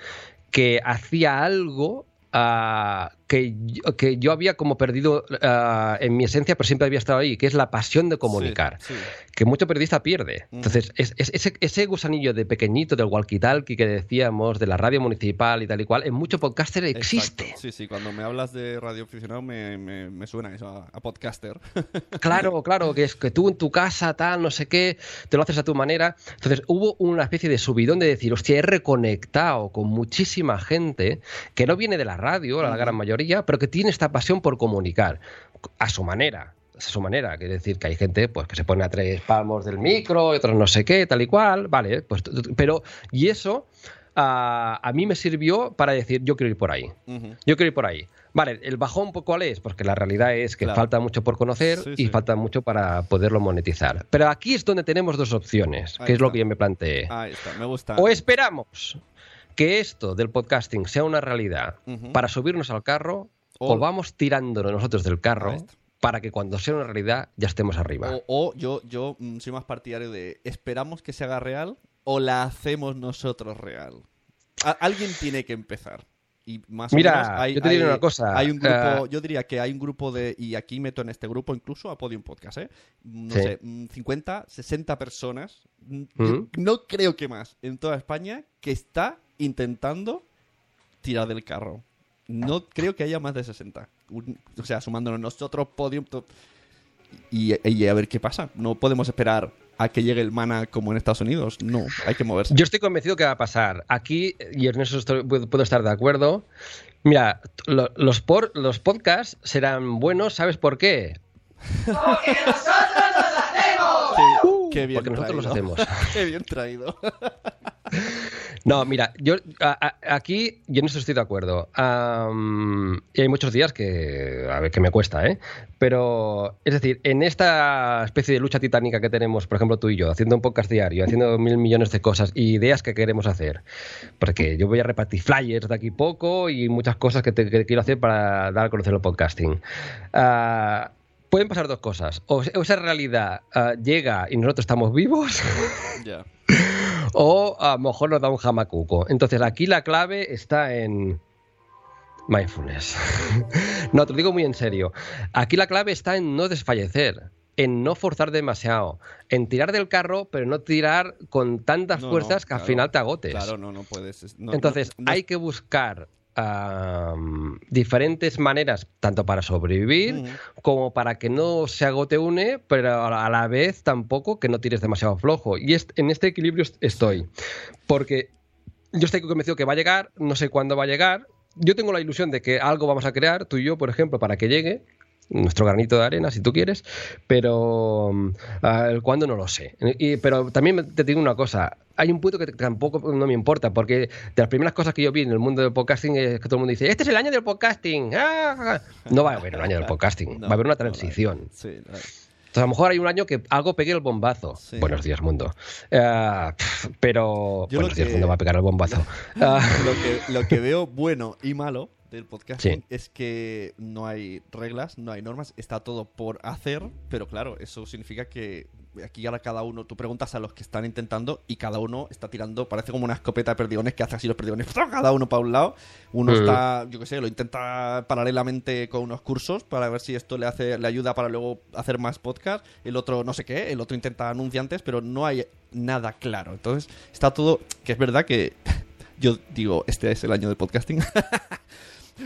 que hacía algo ah, que, que yo había como perdido ah, en mi esencia, pero siempre había estado ahí, que es la pasión de comunicar, Sí, sí. que mucho periodista pierde. Mm. Entonces, es- es- ese, ese gusanillo de pequeñito, del walkie-talkie que decíamos, de la radio municipal y tal y cual, en mucho podcaster existe. Exacto. Sí, sí, cuando me hablas de radio aficionado me, me, me suena eso a, a podcaster. [laughs] Claro, claro, que es que tú en tu casa, tal, no sé qué, te lo haces a tu manera. Entonces hubo una especie de subidón de decir, hostia, he reconectado con muchísima gente que no viene de la radio, la gran mayoría, pero que tiene esta pasión por comunicar a su manera. A su manera, quiere decir que hay gente pues que se pone a tres palmos del micro, y otros no sé qué, tal y cual, vale, pues pero y eso a mí me sirvió para decir yo quiero ir por ahí. Yo quiero ir por ahí. Vale, ¿el bajón cuál es? Porque la realidad es que Claro. falta mucho por conocer Sí, y sí. falta mucho para poderlo monetizar. Pero aquí es donde tenemos dos opciones, Ahí que es lo que yo me planteé. Ahí está, me gusta. O esperamos que esto del podcasting sea una realidad para subirnos al carro, O- o, vamos tirándonos nosotros del carro para que cuando sea una realidad ya estemos arriba. O, o yo, yo mm, soy más partidario de esperamos que se haga real o la hacemos nosotros real. A- alguien tiene que empezar. Y más Mira, o menos hay, yo te diré hay- una cosa, Hay un grupo, eh, yo diría que hay un grupo de, y aquí meto en este grupo incluso a Podium Podcast, ¿eh? No Sí. sé, mm, 50, 60 personas, mm, yo Ujú. no creo que más, en toda España, que está intentando tirar del carro. No creo que haya más de 60. Un- o sea, sumándonos nosotros, Podium, to- y, y a ver qué pasa. No podemos esperar a que llegue el mana como en Estados Unidos. No, hay que moverse. Yo estoy convencido que va a pasar. Aquí, y en eso estoy- puedo puedo estar de acuerdo. Mira, lo- los, por- los podcasts serán buenos, ¿sabes por qué? Sí, qué bien porque nosotros los traído. hacemos. [laughs] qué bien traído. [laughs] No, mira, yo a- a- aquí yo en eso estoy de acuerdo. Y hay muchos días que a ver que me cuesta, ¿eh? Pero es decir, en esta especie de lucha titánica que tenemos, por ejemplo tú y yo, haciendo un podcast diario, haciendo mil millones de cosas y ideas que queremos hacer, porque yo voy a repartir flyers de aquí poco y muchas cosas que, te- que quiero hacer para dar a conocer el podcasting. Ah, Pueden pasar dos cosas. O, esa realidad ah, llega y nosotros estamos vivos, ya. [laughs] o a lo mejor nos da un jamacuco. Entonces aquí la clave está en mindfulness. [laughs] no, te lo digo muy en serio. Aquí la clave está en no desfallecer, en no forzar demasiado, en tirar del carro, pero no tirar con tantas No, no, fuerzas que al claro, final te agotes. Claro, no, no puedes. no- Entonces hay que buscar diferentes maneras, tanto para sobrevivir como para que no se agote une, pero a la vez tampoco que no tires demasiado flojo. Y est- en este equilibrio est- estoy. Porque yo estoy convencido que va a llegar, no sé cuándo va a llegar. Yo tengo la ilusión de que algo vamos a crear, tú y yo, por ejemplo, para que llegue. Nuestro granito de arena, si tú quieres, pero el cuándo no lo sé. Y- pero también te digo una cosa: hay un punto que tampoco no me importa, porque de las primeras cosas que yo vi en el mundo del podcasting es que todo el mundo dice: Este es el año del podcasting. ¡Ah! No va a haber el año del podcasting, [laughs] No, va a haber una no transición. Sí, hay. Entonces, a lo mejor hay un año que algo pegue el bombazo. Sí. Buenos días, mundo. Pf, pero. Yo buenos días, que- mundo va a pegar el bombazo. Ah, [laughs] lo, que, lo que veo bueno y malo del podcasting Sí. es que no hay reglas, no hay normas, está todo por hacer, pero claro, eso significa que aquí ahora cada uno, tú preguntas a los que están intentando y cada uno está tirando, parece como una escopeta de perdigones que hace así los perdigones, cada uno para un lado, uno Mm. está, yo qué sé, lo intenta paralelamente con unos cursos para ver si esto le hace, le ayuda para luego hacer más podcast, el otro no sé qué, el otro intenta anunciantes, pero no hay nada claro, entonces está todo, que es verdad que [laughs] yo digo, este es el año del podcasting. [laughs]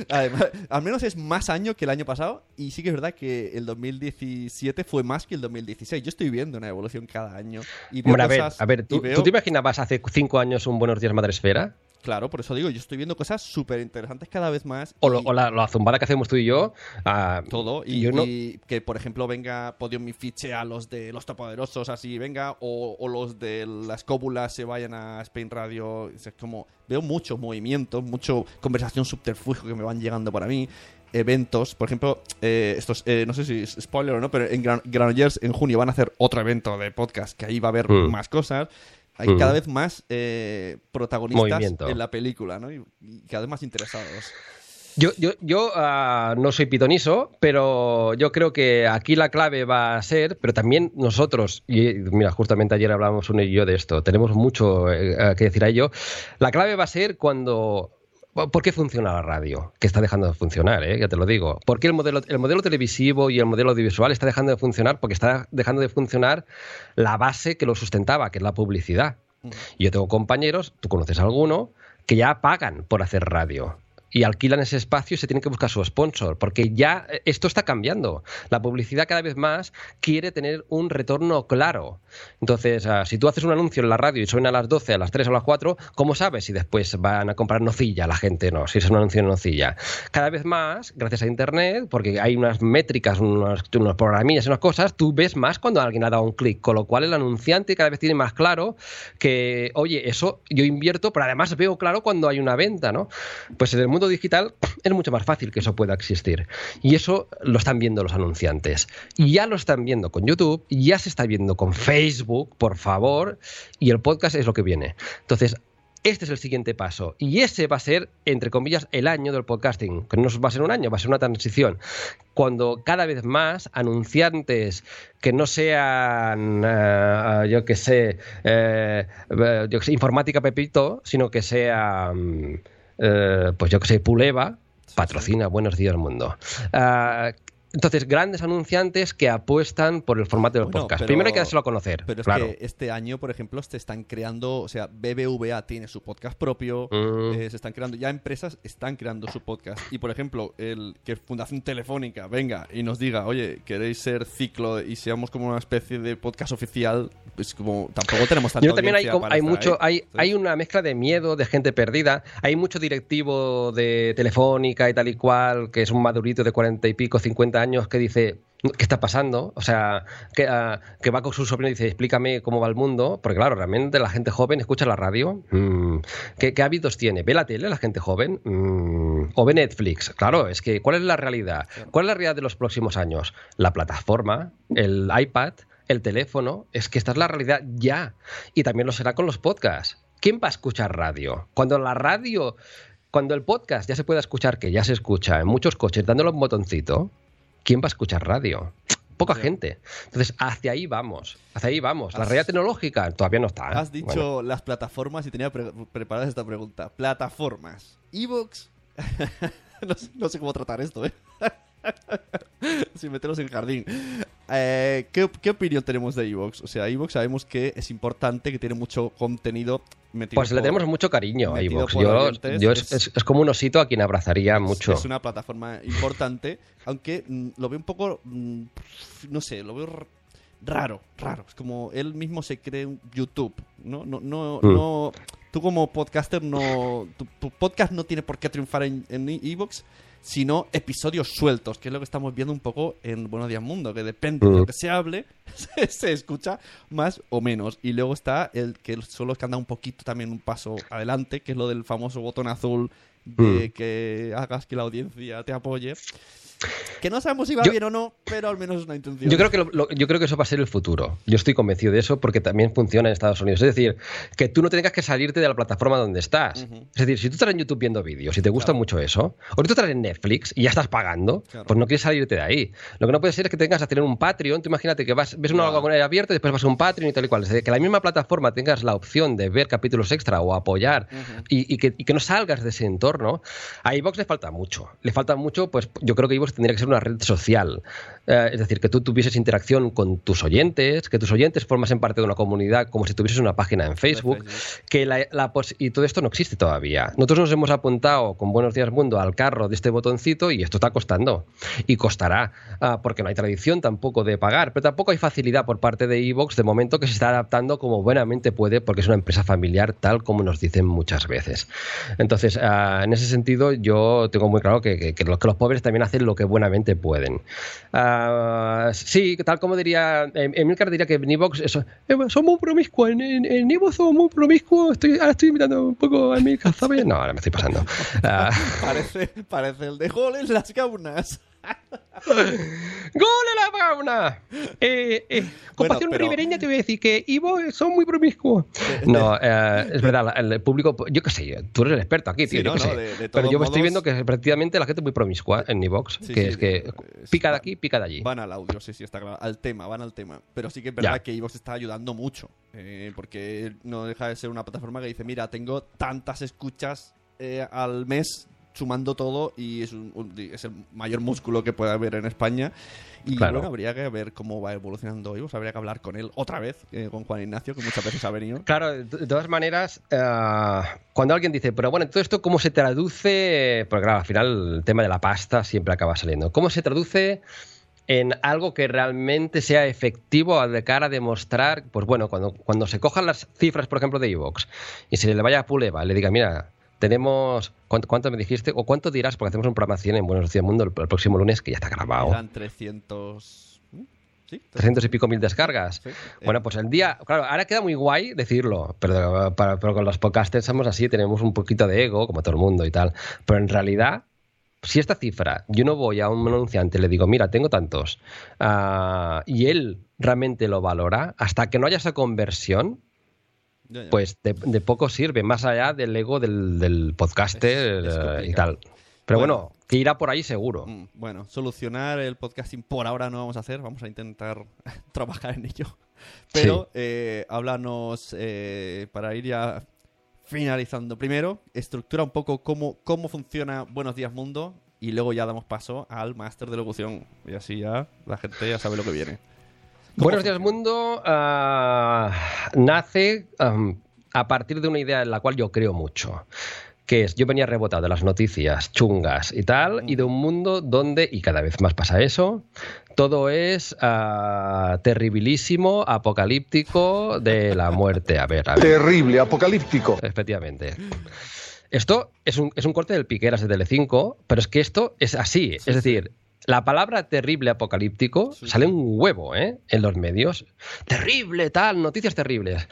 Además, al menos es más año que el año pasado y sí que es verdad que el 2017 fue más que el 2016. Yo estoy viendo una evolución cada año y veo Hombre, a ver, a ver, ¿tú, veo- ¿tú te imaginabas hace cinco años un Buenos Días Madresfera? Claro, por eso digo, yo estoy viendo cosas súper interesantes cada vez más. O, lo- y o la, la zumbada que hacemos tú y yo. ah, todo. Y, yo no- y que, por ejemplo, venga Podium mi fiche a los de los topoderosos, así, venga, o, o los de las cóbulas se vayan a Spain Radio. Es como, veo mucho movimiento, mucho conversación subterfugio que me van llegando para mí. Eventos, por ejemplo, eh, estos, eh, no sé si es spoiler o no, pero en Gran- Granollers en junio van a hacer otro evento de podcast, que ahí va a haber Mm. más cosas. Hay Mm. cada vez más eh, protagonistas Movimiento. en la película, ¿no? Y, y cada vez más interesados. Yo, yo, yo ah, no soy pitoniso, pero yo creo que aquí la clave va a ser, pero también nosotros, y mira, justamente ayer hablábamos uno y yo de esto, tenemos mucho eh, que decir a ello, la clave va a ser cuando... ¿Por qué funciona la radio? Que está dejando de funcionar, ¿eh? ya te lo digo. ¿Por qué el modelo, el modelo televisivo y el modelo audiovisual está dejando de funcionar? Porque está dejando de funcionar la base que lo sustentaba, que es la publicidad. Y Yo tengo compañeros, tú conoces a alguno, que ya pagan por hacer radio. Y alquilan ese espacio y se tienen que buscar su sponsor, porque ya eh, esto está cambiando. La publicidad cada vez más quiere tener un retorno claro. Entonces, ah, si tú haces un anuncio en la radio y suena a las 12, a las 3 o a las 4, ¿cómo sabes si después van a comprar nocilla la gente? No, si es un anuncio en nocilla. Cada vez más, gracias a Internet, porque hay unas métricas, unos, unos programillas unas cosas, tú ves más cuando alguien ha dado un clic, con lo cual el anunciante cada vez tiene más claro que, oye, eso yo invierto, pero además veo claro cuando hay una venta, ¿no? Pues en el mundo digital es mucho más fácil que eso pueda existir. Y eso lo están viendo los anunciantes. Y ya lo están viendo con YouTube, ya se está viendo con Facebook, por favor, y el podcast es lo que viene. Entonces, este es el siguiente paso. Y ese va a ser, entre comillas, el año del podcasting. Que no va a ser un año, va a ser una transición. Cuando cada vez más anunciantes que no sean, eh, yo que sé, eh, eh, yo que sé, informática Pepito, sino que sean, eh, pues yo que sé, Puleva, patrocina Buenos Días Mundo. Ah, entonces, grandes anunciantes que apuestan por el formato del Bueno, podcast. pero- Primero hay que dárselo a conocer. Pero es claro. que este año, por ejemplo, se están creando, o sea, BBVA tiene su podcast propio, Mm. eh, se están creando, ya empresas están creando su podcast. Y, por ejemplo, el que Fundación Telefónica venga y nos diga, oye, queréis ser ciclo y seamos como una especie de podcast oficial, pues como tampoco tenemos tanta Yo también hay, como- hay estar mucho, ahí. hay, hay una mezcla de miedo, de gente perdida, hay mucho directivo de Telefónica y tal y cual, que es un madurito de cuarenta y pico, 50 años, que dice, ¿qué está pasando? O sea, que, ah, que va con su sobrino y dice, explícame cómo va el mundo, porque claro, realmente la gente joven escucha la radio, Mm, ¿qué, qué hábitos tiene? ¿Ve la tele la gente joven? Mm, ¿O ve Netflix? Claro, es que, ¿cuál es la realidad? ¿Cuál es la realidad de los próximos años? La plataforma, el iPad, el teléfono, es que esta es la realidad ya. Y también lo será con los podcasts. ¿Quién va a escuchar radio? Cuando la radio, cuando el podcast ya se pueda escuchar, que ya se escucha en muchos coches dándole un botoncito, ¿quién va a escuchar radio? Poca gente. Entonces, hacia ahí vamos. Hacia ahí vamos. La Has- realidad tecnológica todavía no está. Has dicho Bueno. las plataformas y tenía pre- preparada esta pregunta. Plataformas. Evox. [laughs] no, sé, no sé cómo tratar esto, ¿eh? [laughs] Sin meternos en jardín. Eh, ¿qué, qué opinión tenemos de Evox? O sea, Evox sabemos que es importante, que tiene mucho contenido metido Pues le por- tenemos mucho cariño a por Yo, yo es, es- es como un osito a quien abrazaría mucho. Es una plataforma importante, aunque mm, lo veo un poco, mm, no sé, lo veo raro, raro. Es como él mismo se cree un YouTube, ¿no? No, no, Mm. no. Tú como podcaster no, tu, tu podcast no tiene por qué triunfar en en Evox, sino episodios sueltos, que es lo que estamos viendo un poco en Buenos Días Mundo, que depende de Mm. lo que se hable, [laughs] se, escucha más o menos. Y luego está el que son los que anda un poquito también un paso adelante, que es lo del famoso botón azul de Mm. que hagas que la audiencia te apoye. Que no sabemos si va Yo- bien o no, pero al menos es una intención. Yo creo, que lo- lo- yo creo que eso va a ser el futuro. Yo estoy convencido de eso porque también funciona en Estados Unidos. Es decir, que tú no tengas que salirte de la plataforma donde estás. Es decir, si tú estás en YouTube viendo vídeos y te gusta mucho eso, o tú estás en Netflix y ya estás pagando, Claro. pues no quieres salirte de ahí. Lo que no puede ser es que tengas que tener un Patreon. Tú imagínate que vas, ves una con abierta y después vas a un Patreon y tal y cual. Es decir, que la misma plataforma tengas la opción de ver capítulos extra o apoyar y, y que, y que no salgas de ese entorno. A iVox le falta mucho. Le falta mucho, pues yo creo que iVox tendría que ser una red social. Eh, es decir, que tú tuvieses interacción con tus oyentes, que tus oyentes formasen parte de una comunidad como si tuvieses una página en Facebook, que la, la pos- y todo esto no existe todavía. Nosotros nos hemos apuntado con Buenos Días Mundo al carro de este botoncito y esto está costando y costará, ah, porque no hay tradición tampoco de pagar, pero tampoco hay facilidad por parte de Evox de momento que se está adaptando como buenamente puede porque es una empresa familiar tal como nos dicen muchas veces. Entonces, ah, en ese sentido, yo tengo muy claro que, que- que los, que los pobres también hacen lo que buenamente pueden. Ah, sí, tal como diría, em- Emilcar diría que en Evox eh, son muy promiscuos, en, en, somos muy promiscuos, estoy, ahora estoy imitando un poco a Emilcar, ¿sabes? No, ahora me estoy pasando. Ah, [laughs] Parece, parece el de Gol en las gaunas. ¡Gol en la fauna! Eh, eh, con Bueno, pasión pero- ribereña te voy a decir que Ivo son muy promiscuos. No, eh, es verdad, el público, yo qué sé, tú eres el experto aquí, tío, Sí, yo no, qué no, sé. de- de Pero yo estoy modos- viendo que prácticamente la gente es muy promiscua en Evox, Sí, que sí, es que es- pica de aquí, pica de allí. Van al audio, sí, sí, está claro. Al tema, van al tema. Pero sí que es verdad Ya. que Evox está ayudando mucho. eh, porque no deja de ser una plataforma que dice, mira, tengo tantas escuchas eh, al mes sumando todo y es, un- un- es el mayor músculo que puede haber en España. Y Claro. bueno, habría que ver cómo va evolucionando Evox. Habría que hablar con él otra vez, eh, con Juan Ignacio, que muchas veces ha venido. Claro, de todas maneras, eh, cuando alguien dice, pero bueno, todo esto, ¿cómo se traduce? Porque claro, al final el tema de la pasta siempre acaba saliendo. ¿Cómo se traduce en algo que realmente sea efectivo de cara a demostrar, pues bueno, cuando, cuando se cojan las cifras, por ejemplo, de Evox y se le vaya a Puleva y le diga, mira, tenemos, ¿cuánto, cuánto me dijiste? ¿O cuánto dirás? Porque hacemos un programa 100 en Buenos Días Mundo el, el próximo lunes, que ya está grabado. Eran 300... ¿Mm? ¿Sí? 300 y pico mil descargas. Sí. Bueno, pues el día, claro, ahora queda muy guay decirlo, pero, para- pero con los podcasters somos así, tenemos un poquito de ego, como todo el mundo y tal. Pero en realidad, si esta cifra, yo no voy a un anunciante y le digo, mira, tengo tantos, ah, y él realmente lo valora, hasta que no haya esa conversión, Ya, ya. pues de, de poco sirve, más allá del ego del, del podcaster Es- es eh, y tal. Pero Bueno. bueno, que irá por ahí seguro. Mm, Bueno, solucionar el podcasting por ahora no vamos a hacer, vamos a intentar [laughs] trabajar en ello. Pero eh, háblanos, eh, para ir ya finalizando, primero, estructura un poco cómo, cómo funciona Buenos Días Mundo y luego ya damos paso al máster de locución. Y así ya la gente ya sabe lo que viene. Buenos días, mundo. ah, nace a partir de una idea en la cual yo creo mucho. Que es, yo venía rebotado de las noticias chungas y tal, y de un mundo donde, y cada vez más pasa eso, todo es ah, terribilísimo, apocalíptico, de la muerte. A ver, a ver. Terrible, apocalíptico. Efectivamente. Esto es un, es un corte del Piqueras de Telecinco, pero es que esto es así. es decir, la palabra terrible apocalíptico sale un huevo ¿eh? en los medios. Terrible, tal, noticias terribles.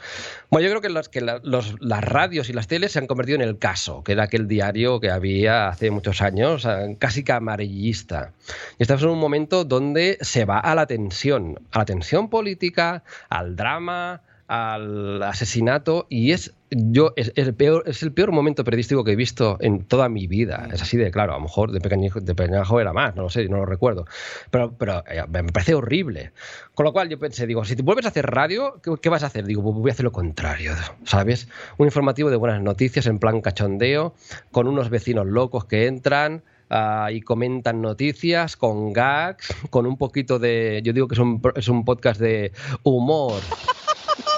Bueno, yo creo que, los, que la- los- las radios y las teles se han convertido en el caso, que era aquel diario que había hace muchos años, eh, casi que amarillista. Y estamos en un momento donde se va a la tensión, a la tensión política, al drama, al asesinato y es yo es, el peor es el peor momento periodístico que he visto en toda mi vida. Es así de claro a lo mejor de pequeño de pequeñajo era más no lo sé no lo recuerdo. Pero pero eh, me parece horrible. Con lo cual yo pensé digo si te vuelves a hacer radio qué, qué vas a hacer digo pues voy a hacer lo contrario sabes un informativo de buenas noticias en plan cachondeo con unos vecinos locos que entran ah, y comentan noticias con gags, con un poquito de. Yo digo que es un, es un podcast de humor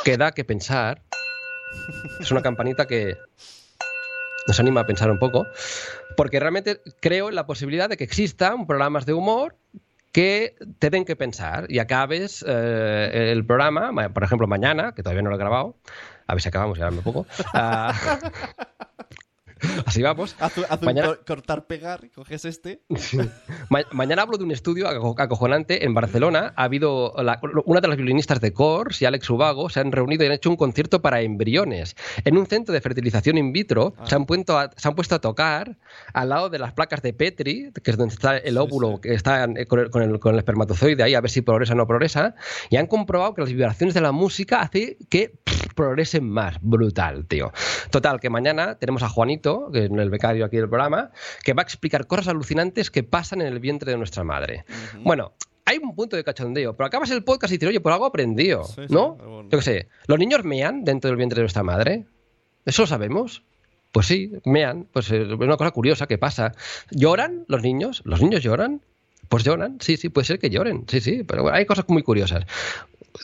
que da que pensar. Es una campanita que nos anima a pensar un poco, porque realmente creo en la posibilidad de que existan programas de humor que te den que pensar y acabes eh, el programa, ma- por ejemplo, mañana, que todavía no lo he grabado, a ver si acabamos, ya un poco. ah, [laughs] así vamos. Haz, haz un Mañana- cor- cortar, pegar, coges este. Ma- mañana hablo de un estudio aco- acojonante en Barcelona. Ha habido la- una de las violinistas de Kors y Alex Ubago se han reunido y han hecho un concierto para embriones. En un centro de fertilización in vitro se, han puesto a, se han puesto a tocar al lado de las placas de Petri, que es donde está el óvulo, que está en- con el, con el- con el espermatozoide ahí, a ver si progresa o no progresa. Y han comprobado que las vibraciones de la música hace que pff, progresen más. Brutal, tío. Total, que mañana tenemos a Juanito, que es el becario aquí del programa, que va a explicar cosas alucinantes que pasan en el vientre de nuestra madre. Bueno, hay un punto de cachondeo, pero acabas el podcast y dices, oye, por algo he aprendido, Sí, sí, ¿no? algo- Yo qué sé, ¿los niños mean dentro del vientre de nuestra madre? ¿Eso lo sabemos? Pues sí, mean, pues es una cosa curiosa que pasa. ¿Lloran los niños? ¿Los niños lloran? Pues lloran, sí, sí, puede ser que lloren, sí, sí, pero bueno, hay cosas muy curiosas.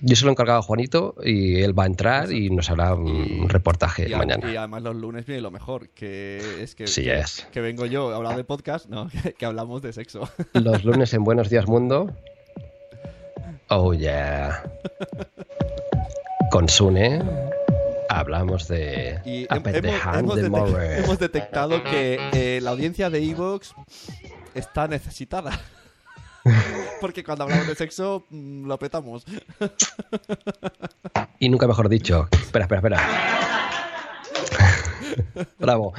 Yo se lo he encargado a Juanito y él va a entrar y nos hará un reportaje Y, mañana. y además los lunes viene lo mejor, que es que, Sí que, es. que vengo yo a hablar de podcast, no, [laughs] que, que hablamos de sexo. [laughs] Los lunes en Buenos Días Mundo. Oh yeah. Con Sune hablamos de Y hemos, de Morre. hemos detectado que eh, la audiencia de Evox está necesitada. [laughs] Porque cuando hablamos de sexo mm, lo petamos. Y nunca mejor dicho. Espera, espera, espera. [laughs] Bravo.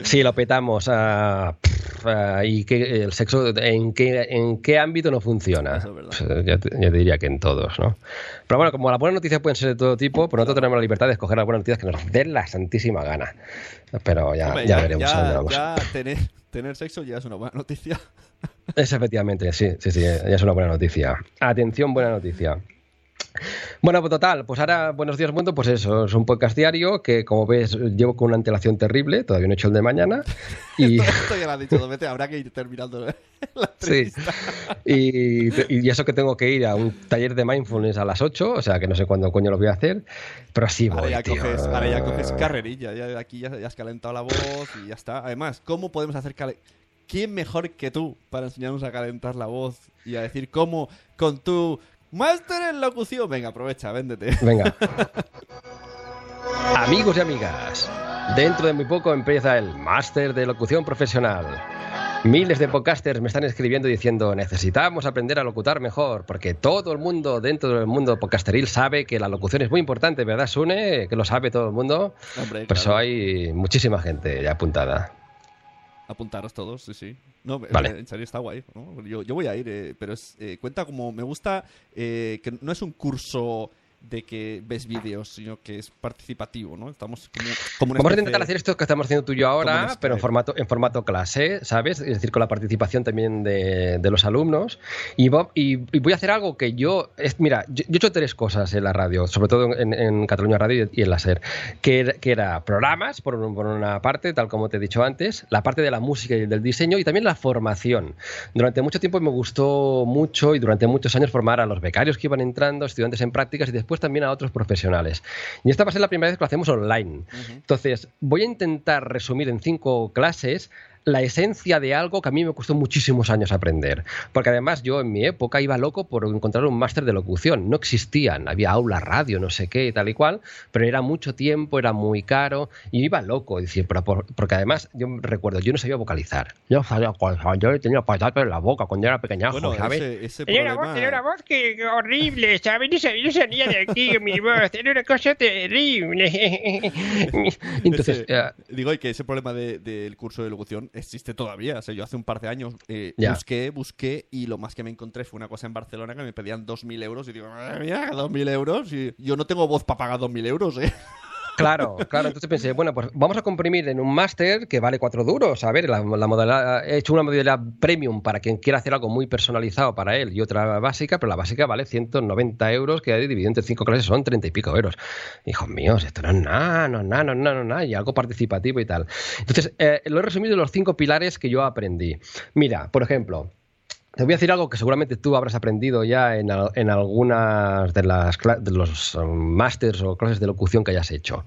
Sí, lo petamos. pff, ah, ¿Y qué, el sexo en qué, en qué ámbito no funciona? Pues, eh, ya, te, ya te diría que en todos, ¿no? Pero bueno, como las buenas noticias pueden ser de todo tipo, pues nosotros tenemos la libertad de escoger las buenas noticias que nos den la santísima gana. Pero ya, Hombre, ya veremos a dónde ya, vamos. ya tener, tener sexo ya es una buena noticia. Es efectivamente, sí, sí, sí, ya es una buena noticia. Atención, buena noticia. Bueno, pues total, pues ahora, buenos días mundo, pues eso, es un podcast diario que como ves llevo con una antelación terrible, todavía no he hecho el de mañana. [laughs] Y, Esto ya lo has dicho dos veces, habrá que ir terminando la [laughs] sí, y, y eso que tengo que ir a un taller de mindfulness a las 8, o sea que no sé cuándo coño lo voy a hacer, pero sí Ahora voy, ya, tío. coges, ahora ya coges carrerilla, ya aquí ya, ya has calentado la voz y ya está. Además, ¿cómo podemos hacer cale- ¿Quién mejor que tú para enseñarnos a calentar la voz y a decir cómo con tu máster en locución? Venga, aprovecha, véndete. Venga. [laughs] Amigos y amigas, dentro de muy poco empieza el máster de locución profesional. Miles de podcasters me están escribiendo diciendo necesitamos aprender a locutar mejor, porque todo el mundo dentro del mundo podcasteril sabe que la locución es muy importante, ¿verdad, Sune? Que lo sabe todo el mundo. Hombre, Por eso claro. hay muchísima gente ya apuntada. Apuntaros todos, sí, sí. No, [laughs] Vale. en serio está guay. ¿no? Yo, yo voy a ir, eh, pero es, eh, cuenta como me gusta eh, que no es un curso de que ves vídeos, sino que es participativo, ¿no? Estamos como, como Vamos a intentar hacer esto que estamos haciendo tú y yo ahora, pero en formato, en formato clase, ¿sabes? Es decir, con la participación también de, de los alumnos. Y, y- y voy a hacer algo que yo. Es, mira, yo, yo he hecho tres cosas en la radio, sobre todo en, en Cataluña Radio y en la SER, que, que era programas, por, por una parte, tal como te he dicho antes, la parte de la música y del diseño y también la formación. Durante mucho tiempo me gustó mucho y durante muchos años formar a los becarios que iban entrando, estudiantes en prácticas y después también a otros profesionales. Y esta va a ser la primera vez que lo hacemos online. Entonces, voy a intentar resumir en cinco clases la esencia de algo que a mí me costó muchísimos años aprender. Porque además yo en mi época iba loco por encontrar un máster de locución. No existían, había aula, radio, no sé qué y tal y cual, pero era mucho tiempo, era muy caro y iba loco. Decir, pero por- porque además yo recuerdo, yo no sabía vocalizar. Yo no sabía vocalizar, yo tenía patatas en la boca cuando era pequeñajo, Bueno, ¿sabes? ese, ese Tenía una problema... voz, tenía una voz que, que horrible, ¿sabes? No sabía, no salía de aquí mi voz, era una cosa terrible. [laughs] [laughs] Entonces, Ese- eh, digo, y que ese problema de- del curso de locución existe todavía. O sea, yo hace un par de años eh, busqué, busqué y lo más que me encontré fue una cosa en Barcelona que me pedían 2.000 euros y digo, madre mía, 2.000 euros y yo no tengo voz para pagar 2.000 euros, ¿eh? [laughs] Claro, claro. Entonces pensé, bueno, pues vamos a comprimir en un máster que vale cuatro duros. A ver, la, modalidad, he hecho una modalidad premium para quien quiera hacer algo muy personalizado para él y otra básica, pero la básica vale 190 euros, que dividido entre cinco clases son 30 y pico euros. Hijos míos, esto no es nada, no es nada, no es nada, no es nada, y algo participativo y tal. Entonces, eh, lo he resumido en los cinco pilares que yo aprendí. Mira, por ejemplo, te voy a decir algo que seguramente tú habrás aprendido ya en, en algunas de, las, de los um, másters o clases de locución que hayas hecho,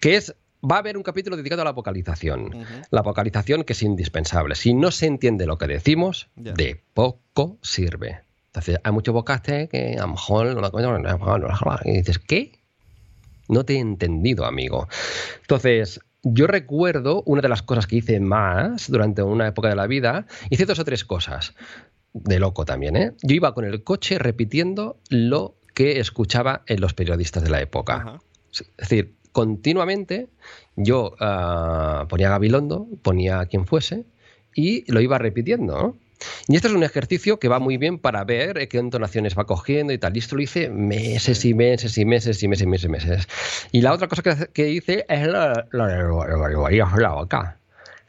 que es, va a haber un capítulo dedicado a la vocalización. La vocalización que es indispensable. Si no se entiende lo que decimos, de poco sirve. Entonces, hay muchos vocastes que a lo mejor no y dices, ¿qué? No te he entendido, amigo. Entonces, yo recuerdo una de las cosas que hice más durante una época de la vida, hice dos o tres cosas. De loco también, ¿eh? Yo iba con el coche repitiendo lo que escuchaba en los periodistas de la época. Ajá. Es decir, continuamente yo ah, ponía Gabilondo, ponía a quien fuese y lo iba repitiendo. ¿no? Y este es un ejercicio que va muy bien para ver eh, qué entonaciones va cogiendo y tal. Y esto lo hice meses y meses y meses y meses y meses y meses. Y la otra cosa que, que hice es lo, lo de lo de la boca.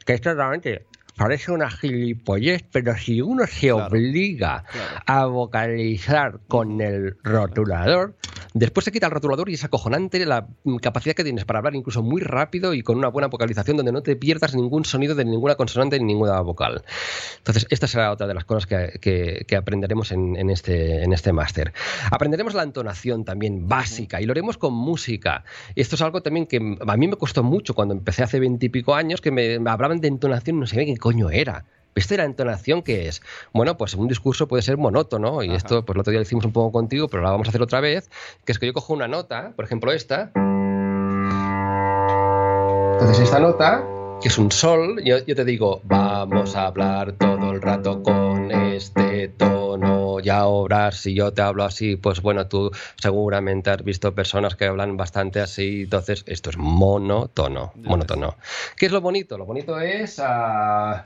Que esto realmente parece una gilipollez, pero si uno se Claro, obliga claro. a vocalizar con el rotulador, Después se quita el rotulador y es acojonante la capacidad que tienes para hablar incluso muy rápido y con una buena vocalización donde no te pierdas ningún sonido de ninguna consonante ni ninguna vocal. Entonces, esta será otra de las cosas que, que- que aprenderemos en, en este, en este máster. Aprenderemos la entonación también básica y lo haremos con música. Esto es algo también que a mí me costó mucho cuando empecé hace veintipico años que me, hablaban de entonación y no sabía qué coño era. ¿Viste la entonación que es? Bueno, pues un discurso puede ser monótono, y esto pues el otro día lo hicimos un poco contigo, pero ahora vamos a hacer otra vez, que es que yo cojo una nota, por ejemplo esta. Entonces esta nota, que es un sol, yo, yo te digo, vamos a hablar todo el rato con este tono, y ahora si yo te hablo así, pues bueno, tú seguramente has visto personas que hablan bastante así, entonces esto es monótono, monótono. ¿Qué es lo bonito? Lo bonito es... ah,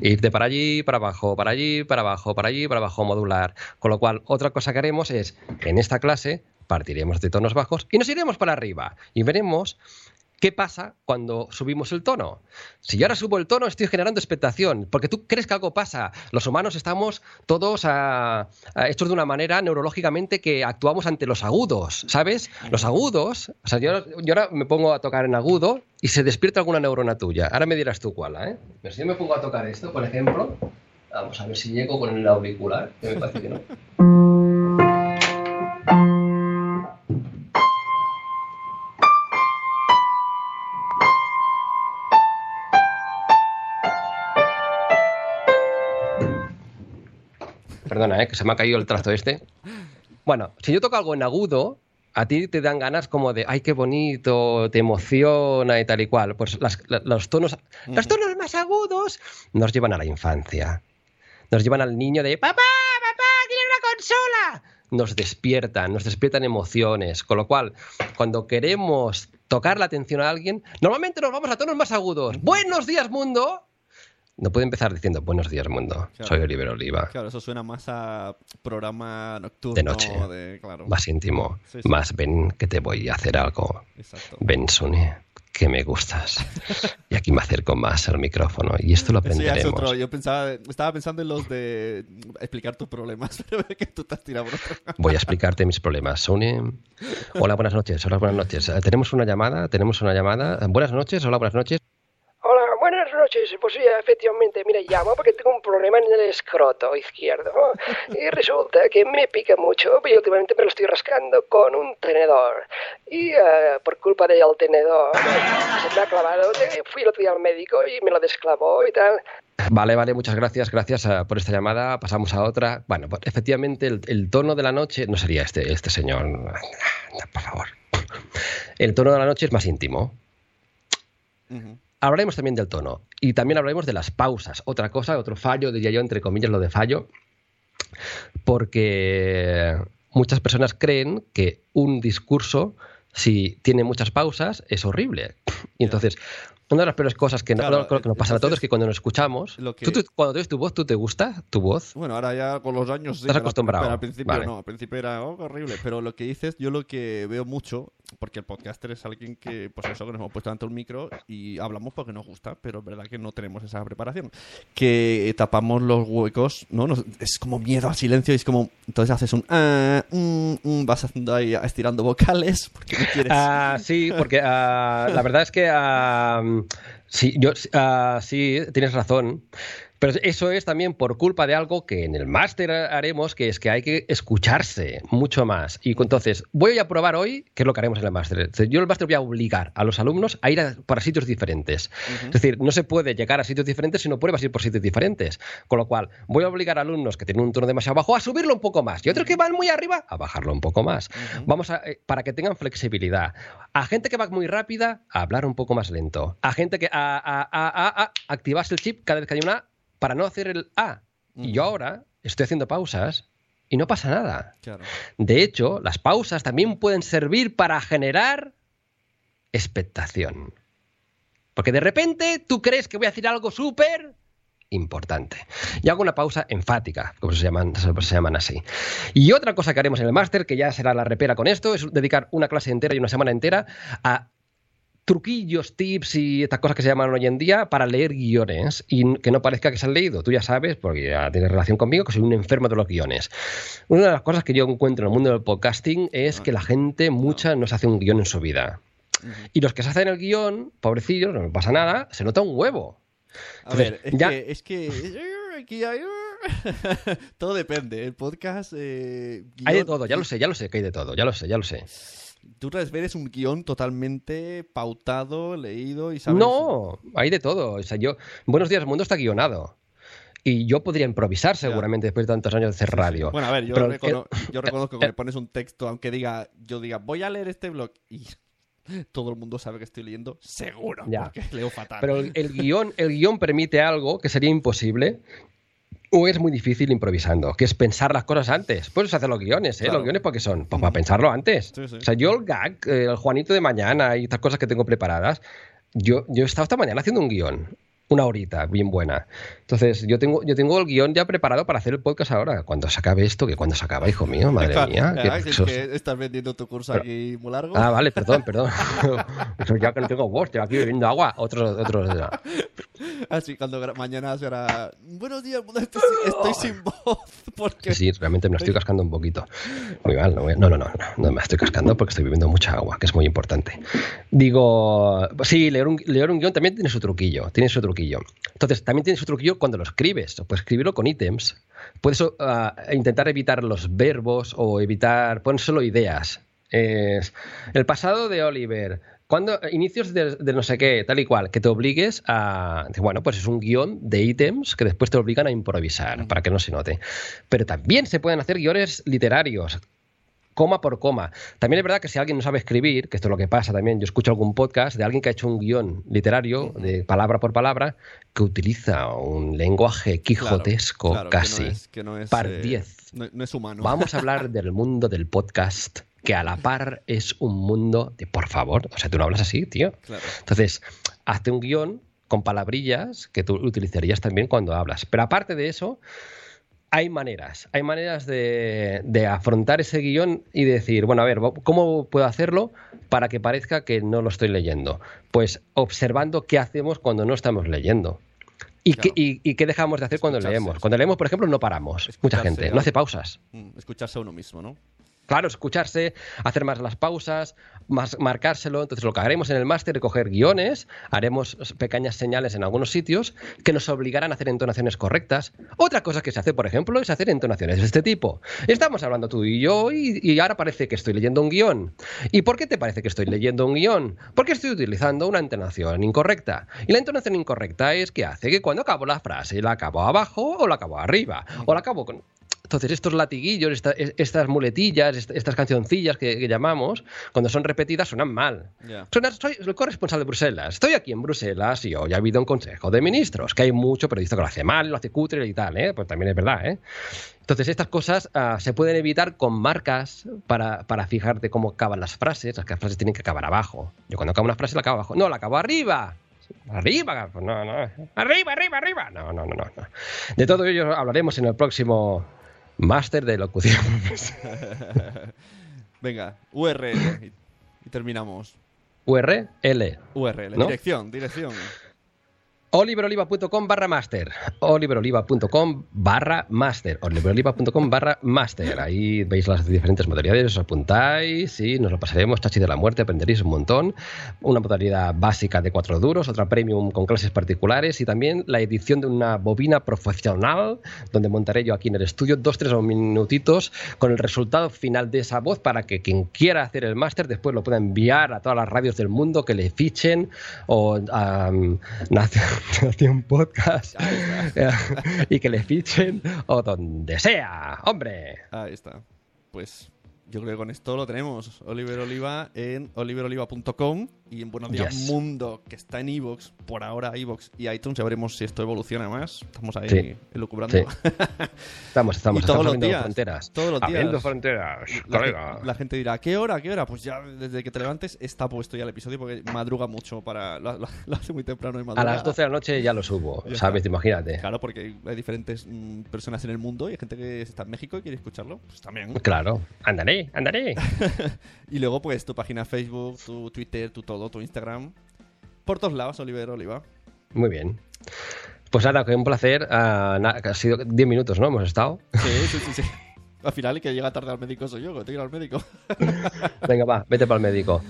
Irte para allí, para abajo, para allí, para abajo, para allí, para abajo, modular. Con lo cual, otra cosa que haremos es, en esta clase, partiremos de tonos bajos y nos iremos para arriba. Y veremos qué pasa cuando subimos el tono. Si yo ahora subo el tono, estoy generando expectación, porque tú crees que algo pasa. Los humanos estamos todos ah, ah, hechos de una manera neurológicamente que actuamos ante los agudos, ¿sabes? Los agudos, o sea, yo, yo ahora me pongo a tocar en agudo y se despierta alguna neurona tuya. Ahora me dirás tú cuál, ¿eh? Pero si yo me pongo a tocar esto, por ejemplo, vamos a ver si llego con el auricular, que me parece que no. [laughs] Perdona, ¿eh? que se me ha caído el trazo este. Bueno, si yo toco algo en agudo, a ti te dan ganas como de, ay, qué bonito, te emociona y tal y cual. Pues las- la- los, tonos, los tonos más agudos nos llevan a la infancia. Nos llevan al niño de, papá, papá, quiero una consola. Nos despiertan, nos despiertan emociones. Con lo cual, cuando queremos tocar la atención a alguien, normalmente nos vamos a tonos más agudos. Buenos días, mundo. No puede empezar diciendo, buenos días, mundo. Claro. Soy Oliver Oliva. Claro, eso suena más a programa nocturno. De noche. de- claro. Más íntimo. Sí, sí. Más ven que te voy a hacer algo. Exacto. Ven, Sune, que me gustas. [laughs] y aquí me acerco más al micrófono. Y esto lo Eso ya es aprenderemos. otro. Yo pensaba, estaba pensando en los de explicar tus problemas, [laughs] pero que tú por otro. Voy a explicarte mis problemas. Sune. Hola, buenas noches. Hola, buenas noches. Eh, Tenemos una llamada. Tenemos una llamada. Buenas noches. Hola, buenas noches. Noches. Pues sí, efectivamente, mira, llamo porque tengo un problema en el escroto izquierdo. Y resulta que me pica mucho y últimamente me lo estoy rascando con un tenedor. Y eh, por culpa del tenedor se me ha clavado. Fui el otro día al médico y me lo desclavó y tal. Vale, vale, muchas gracias. Gracias eh, por esta llamada. Pasamos a otra. Bueno, pues efectivamente, el, el tono de la noche no sería este, este señor. Por favor. El tono de la noche es más íntimo. Hablaremos también del tono y también hablaremos de las pausas. Otra cosa, otro fallo, diría yo, entre comillas, lo de fallo, porque muchas personas creen que un discurso, si tiene muchas pausas, es horrible. Y entonces, una de las peores cosas que, no- Claro, creo que nos pasa a todos es que cuando nos escuchamos, lo que- ¿tú- tú- cuando oyes tu voz, ¿tú te gusta tu voz? Bueno, ahora ya con los años sí. Estás acostumbrado. Pero al principio Vale. no, al principio era oh, horrible. Pero lo que dices, yo lo que veo mucho, porque el podcaster es alguien que, pues eso, que nos hemos puesto ante un micro y hablamos porque nos gusta, pero es verdad que no tenemos esa preparación. Que tapamos los huecos, ¿no? Nos- es como miedo al silencio y es como. Entonces haces un. ah, mm, mm, vas haciendo ahí estirando vocales porque no quieres. Ah, sí, porque ah, la verdad es que ah, sí, yo, ah, sí, tienes razón. Pero eso es también por culpa de algo que en el máster haremos, que es que hay que escucharse mucho más. Y entonces, voy a probar hoy, qué es lo que haremos en el máster. Yo en el máster voy a obligar a los alumnos a ir a- para sitios diferentes. Es decir, no se puede llegar a sitios diferentes si no pruebas ir por sitios diferentes. Con lo cual, voy a obligar a alumnos que tienen un tono demasiado bajo a subirlo un poco más. Y otros que van muy arriba, a bajarlo un poco más. Vamos a, eh, para que tengan flexibilidad. A gente que va muy rápida, a hablar un poco más lento. A gente que a, a, a, a- a activarse el chip cada vez que hay una para no hacer el A. Y yo ahora estoy haciendo pausas y no pasa nada. Claro. De hecho, las pausas también pueden servir para generar expectación. Porque de repente tú crees que voy a decir algo súper importante. Y hago una pausa enfática, como se llaman, se llaman así. Y otra cosa que haremos en el máster, que ya será la repera con esto, es dedicar una clase entera y una semana entera a truquillos, tips y estas cosas que se llaman hoy en día para leer guiones y que no parezca que se han leído. Tú ya sabes, porque ya tienes relación conmigo, que soy un enfermo de los guiones. Una de las cosas que yo encuentro en el mundo del podcasting es que la gente, mucha, no se hace un guion en su vida. Y los que se hacen el guion, pobrecillos, no pasa nada, se nota un huevo. A ver, es ya- que, es que [laughs] [laughs] todo depende. El podcast. eh, Hay de todo, ya lo sé, ya lo sé que hay de todo, ya lo sé, ya lo sé. Tú es un guion totalmente pautado, leído y sabes. No, hay de todo. O sea, yo, Buenos días, mundo está guionado. Y yo podría improvisar seguramente después de tantos años de hacer radio. Bueno, a ver, yo, Pero recono- el- yo reconozco que me pones un texto, aunque diga, yo diga, voy a leer este blog y [laughs] todo el mundo sabe que estoy leyendo, seguro, Ya. porque leo fatal. Pero el, el guion, el guion permite algo que sería imposible o es muy difícil improvisando, que es pensar las cosas antes. Puedes hacer los guiones, ¿eh? Claro. Los guiones porque son, pues para pensarlo antes. Sí, sí. O sea, yo el gag, el Juanito de mañana y estas cosas que tengo preparadas, yo, yo he estado esta mañana haciendo un guion. Una horita, bien buena. Entonces, yo tengo, yo tengo el guion ya preparado para hacer el podcast ahora. Cuando se acabe esto, que cuando se acaba, hijo mío, madre mía. ah, es que estás vendiendo tu curso aquí muy largo. Ah, vale, perdón, perdón. [laughs] Ya que no tengo voz, estoy aquí bebiendo agua. Otros, otros. [laughs] Así, cuando mañana se hará. Buenos días, estoy, sin- estoy [laughs] sin voz. Porque... Sí, realmente me estoy cascando un poquito. Muy mal, no, no, no, no, no, no me la estoy cascando porque estoy bebiendo mucha agua, que es muy importante. Digo, sí, leer un, leer un guion también tiene su truquillo, tiene su truquillo. Entonces, también tiene su truquillo cuando lo escribes. Puedes escribirlo con ítems. Puedes ah, intentar evitar los verbos o evitar, poner solo ideas. Es el pasado de Oliver. Cuando inicios de, de no sé qué, tal y cual, que te obligues a. Bueno, pues es un guion de ítems que después te obligan a improvisar para que no se note. Pero también se pueden hacer guiones literarios, coma por coma. También es verdad que si alguien no sabe escribir, que esto es lo que pasa también, yo escucho algún podcast de alguien que ha hecho un guion literario, de palabra por palabra, que utiliza un lenguaje quijotesco claro, que no casi. es- que no es, par eh, 10. no- no es humano. Vamos a hablar [laughs] del mundo del podcast, que a la par es un mundo de por favor. O sea, tú no hablas así, tío. Claro. Entonces, hazte un guion con palabrillas que tú utilizarías también cuando hablas. Pero aparte de eso, hay maneras. Hay maneras de, de afrontar ese guion y decir, bueno, a ver, ¿cómo puedo hacerlo para que parezca que no lo estoy leyendo? Pues observando qué hacemos cuando no estamos leyendo. ¿Y, qué, y- y qué dejamos de hacer cuando leemos? Cuando leemos, por ejemplo, no paramos. Mucha gente ¿no? no hace pausas. Mm, Escucharse a uno mismo, ¿no? Claro, escucharse, hacer más las pausas, más marcárselo. Entonces, lo que haremos en el máster es coger guiones, haremos pequeñas señales en algunos sitios que nos obligarán a hacer entonaciones correctas. Otra cosa que se hace, por ejemplo, es hacer entonaciones de este tipo. Estamos hablando tú y yo y, y ahora parece que estoy leyendo un guion. ¿Y por qué te parece que estoy leyendo un guion? Porque estoy utilizando una entonación incorrecta. Y la entonación incorrecta es que hace que cuando acabo la frase la acabo abajo o la acabo arriba. O la acabo con, entonces, estos latiguillos, esta- es- estas muletillas, est- estas cancioncillas que, que llamamos, cuando son repetidas, suenan mal. Ya. Suena- soy el corresponsal de Bruselas. Estoy aquí en Bruselas y hoy ha habido un consejo de ministros, que hay mucho periodista que lo hace mal, lo hace cutre y tal, ¿eh? Pues también es verdad, ¿eh? Entonces, estas cosas ah, se pueden evitar con marcas para, para fijarte cómo acaban las frases. Las frases tienen que acabar abajo. Yo cuando acabo una frase la acabo abajo. No, la acabo arriba. Arriba, pues no, no. Arriba, arriba, arriba. No, no, no. no. De todo ello hablaremos en el próximo máster de locución. [laughs] Venga, URL. Y, terminamos. URL. URL, ¿No? dirección, dirección. oliveroliva.com barra master oliveroliva.com barra master oliveroliva.com barra master ahí veis las diferentes modalidades os apuntáis y nos lo pasaremos. Chachi de la muerte aprenderéis un montón. Una modalidad básica de cuatro duros otra premium con clases particulares y también la edición de una bobina profesional donde montaré yo aquí en el estudio dos tres minutitos con el resultado final de esa voz para que quien quiera hacer el máster después lo pueda enviar a todas las radios del mundo que le fichen o a [laughs] Nación [laughs] Podcast [laughs] y que le fichen o donde sea, hombre. Ahí está. Pues yo creo que con esto lo tenemos. Oliver Oliva en oliveroliva.com y en Buenos Días Yes. Mundo, que está en Evox, por ahora Evox y iTunes. Ya veremos si esto evoluciona más. Estamos ahí Sí. elucubrando. Sí. [laughs] Estamos, estamos, Y todos estamos los días, fronteras. todos los días. Abriendo fronteras, La, la gente dirá, ¿a qué hora? ¿A qué hora? Pues ya desde que te levantes está puesto ya el episodio porque madruga mucho para. Lo, lo- [laughs] lo hace muy temprano y A madruga. las 12 de la noche ya lo subo, Ya ¿sabes? está. Imagínate. Claro, porque hay diferentes mm, personas en el mundo y hay gente que está en México y quiere escucharlo. Pues también. Claro, andaré, andaré. [laughs] y luego, pues, tu página Facebook, tu Twitter, tu todo, tu Instagram. por todos lados, Oliver Oliva. Muy bien. Pues nada, que un placer. ah, na- que ha sido 10 minutos, ¿no? Hemos estado. Sí, sí, [laughs] sí, sí. Al final, el que llega tarde al médico soy yo, que tengo que ir al médico. [laughs] Venga, va, vete para el médico.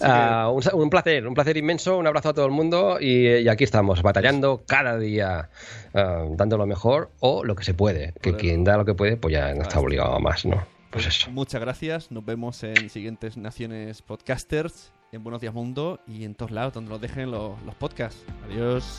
Ah, un, placer, un placer inmenso. Un abrazo a todo el mundo. Y, y aquí estamos, batallando cada día, ah, dando lo mejor o lo que se puede. Que quien da lo que puede, pues ya no está obligado a más, ¿no? Pues. Muchas gracias. Nos vemos en siguientes Naciones Podcasters, en Buenos Días Mundo y en todos lados donde nos dejen los, los podcasts. Adiós.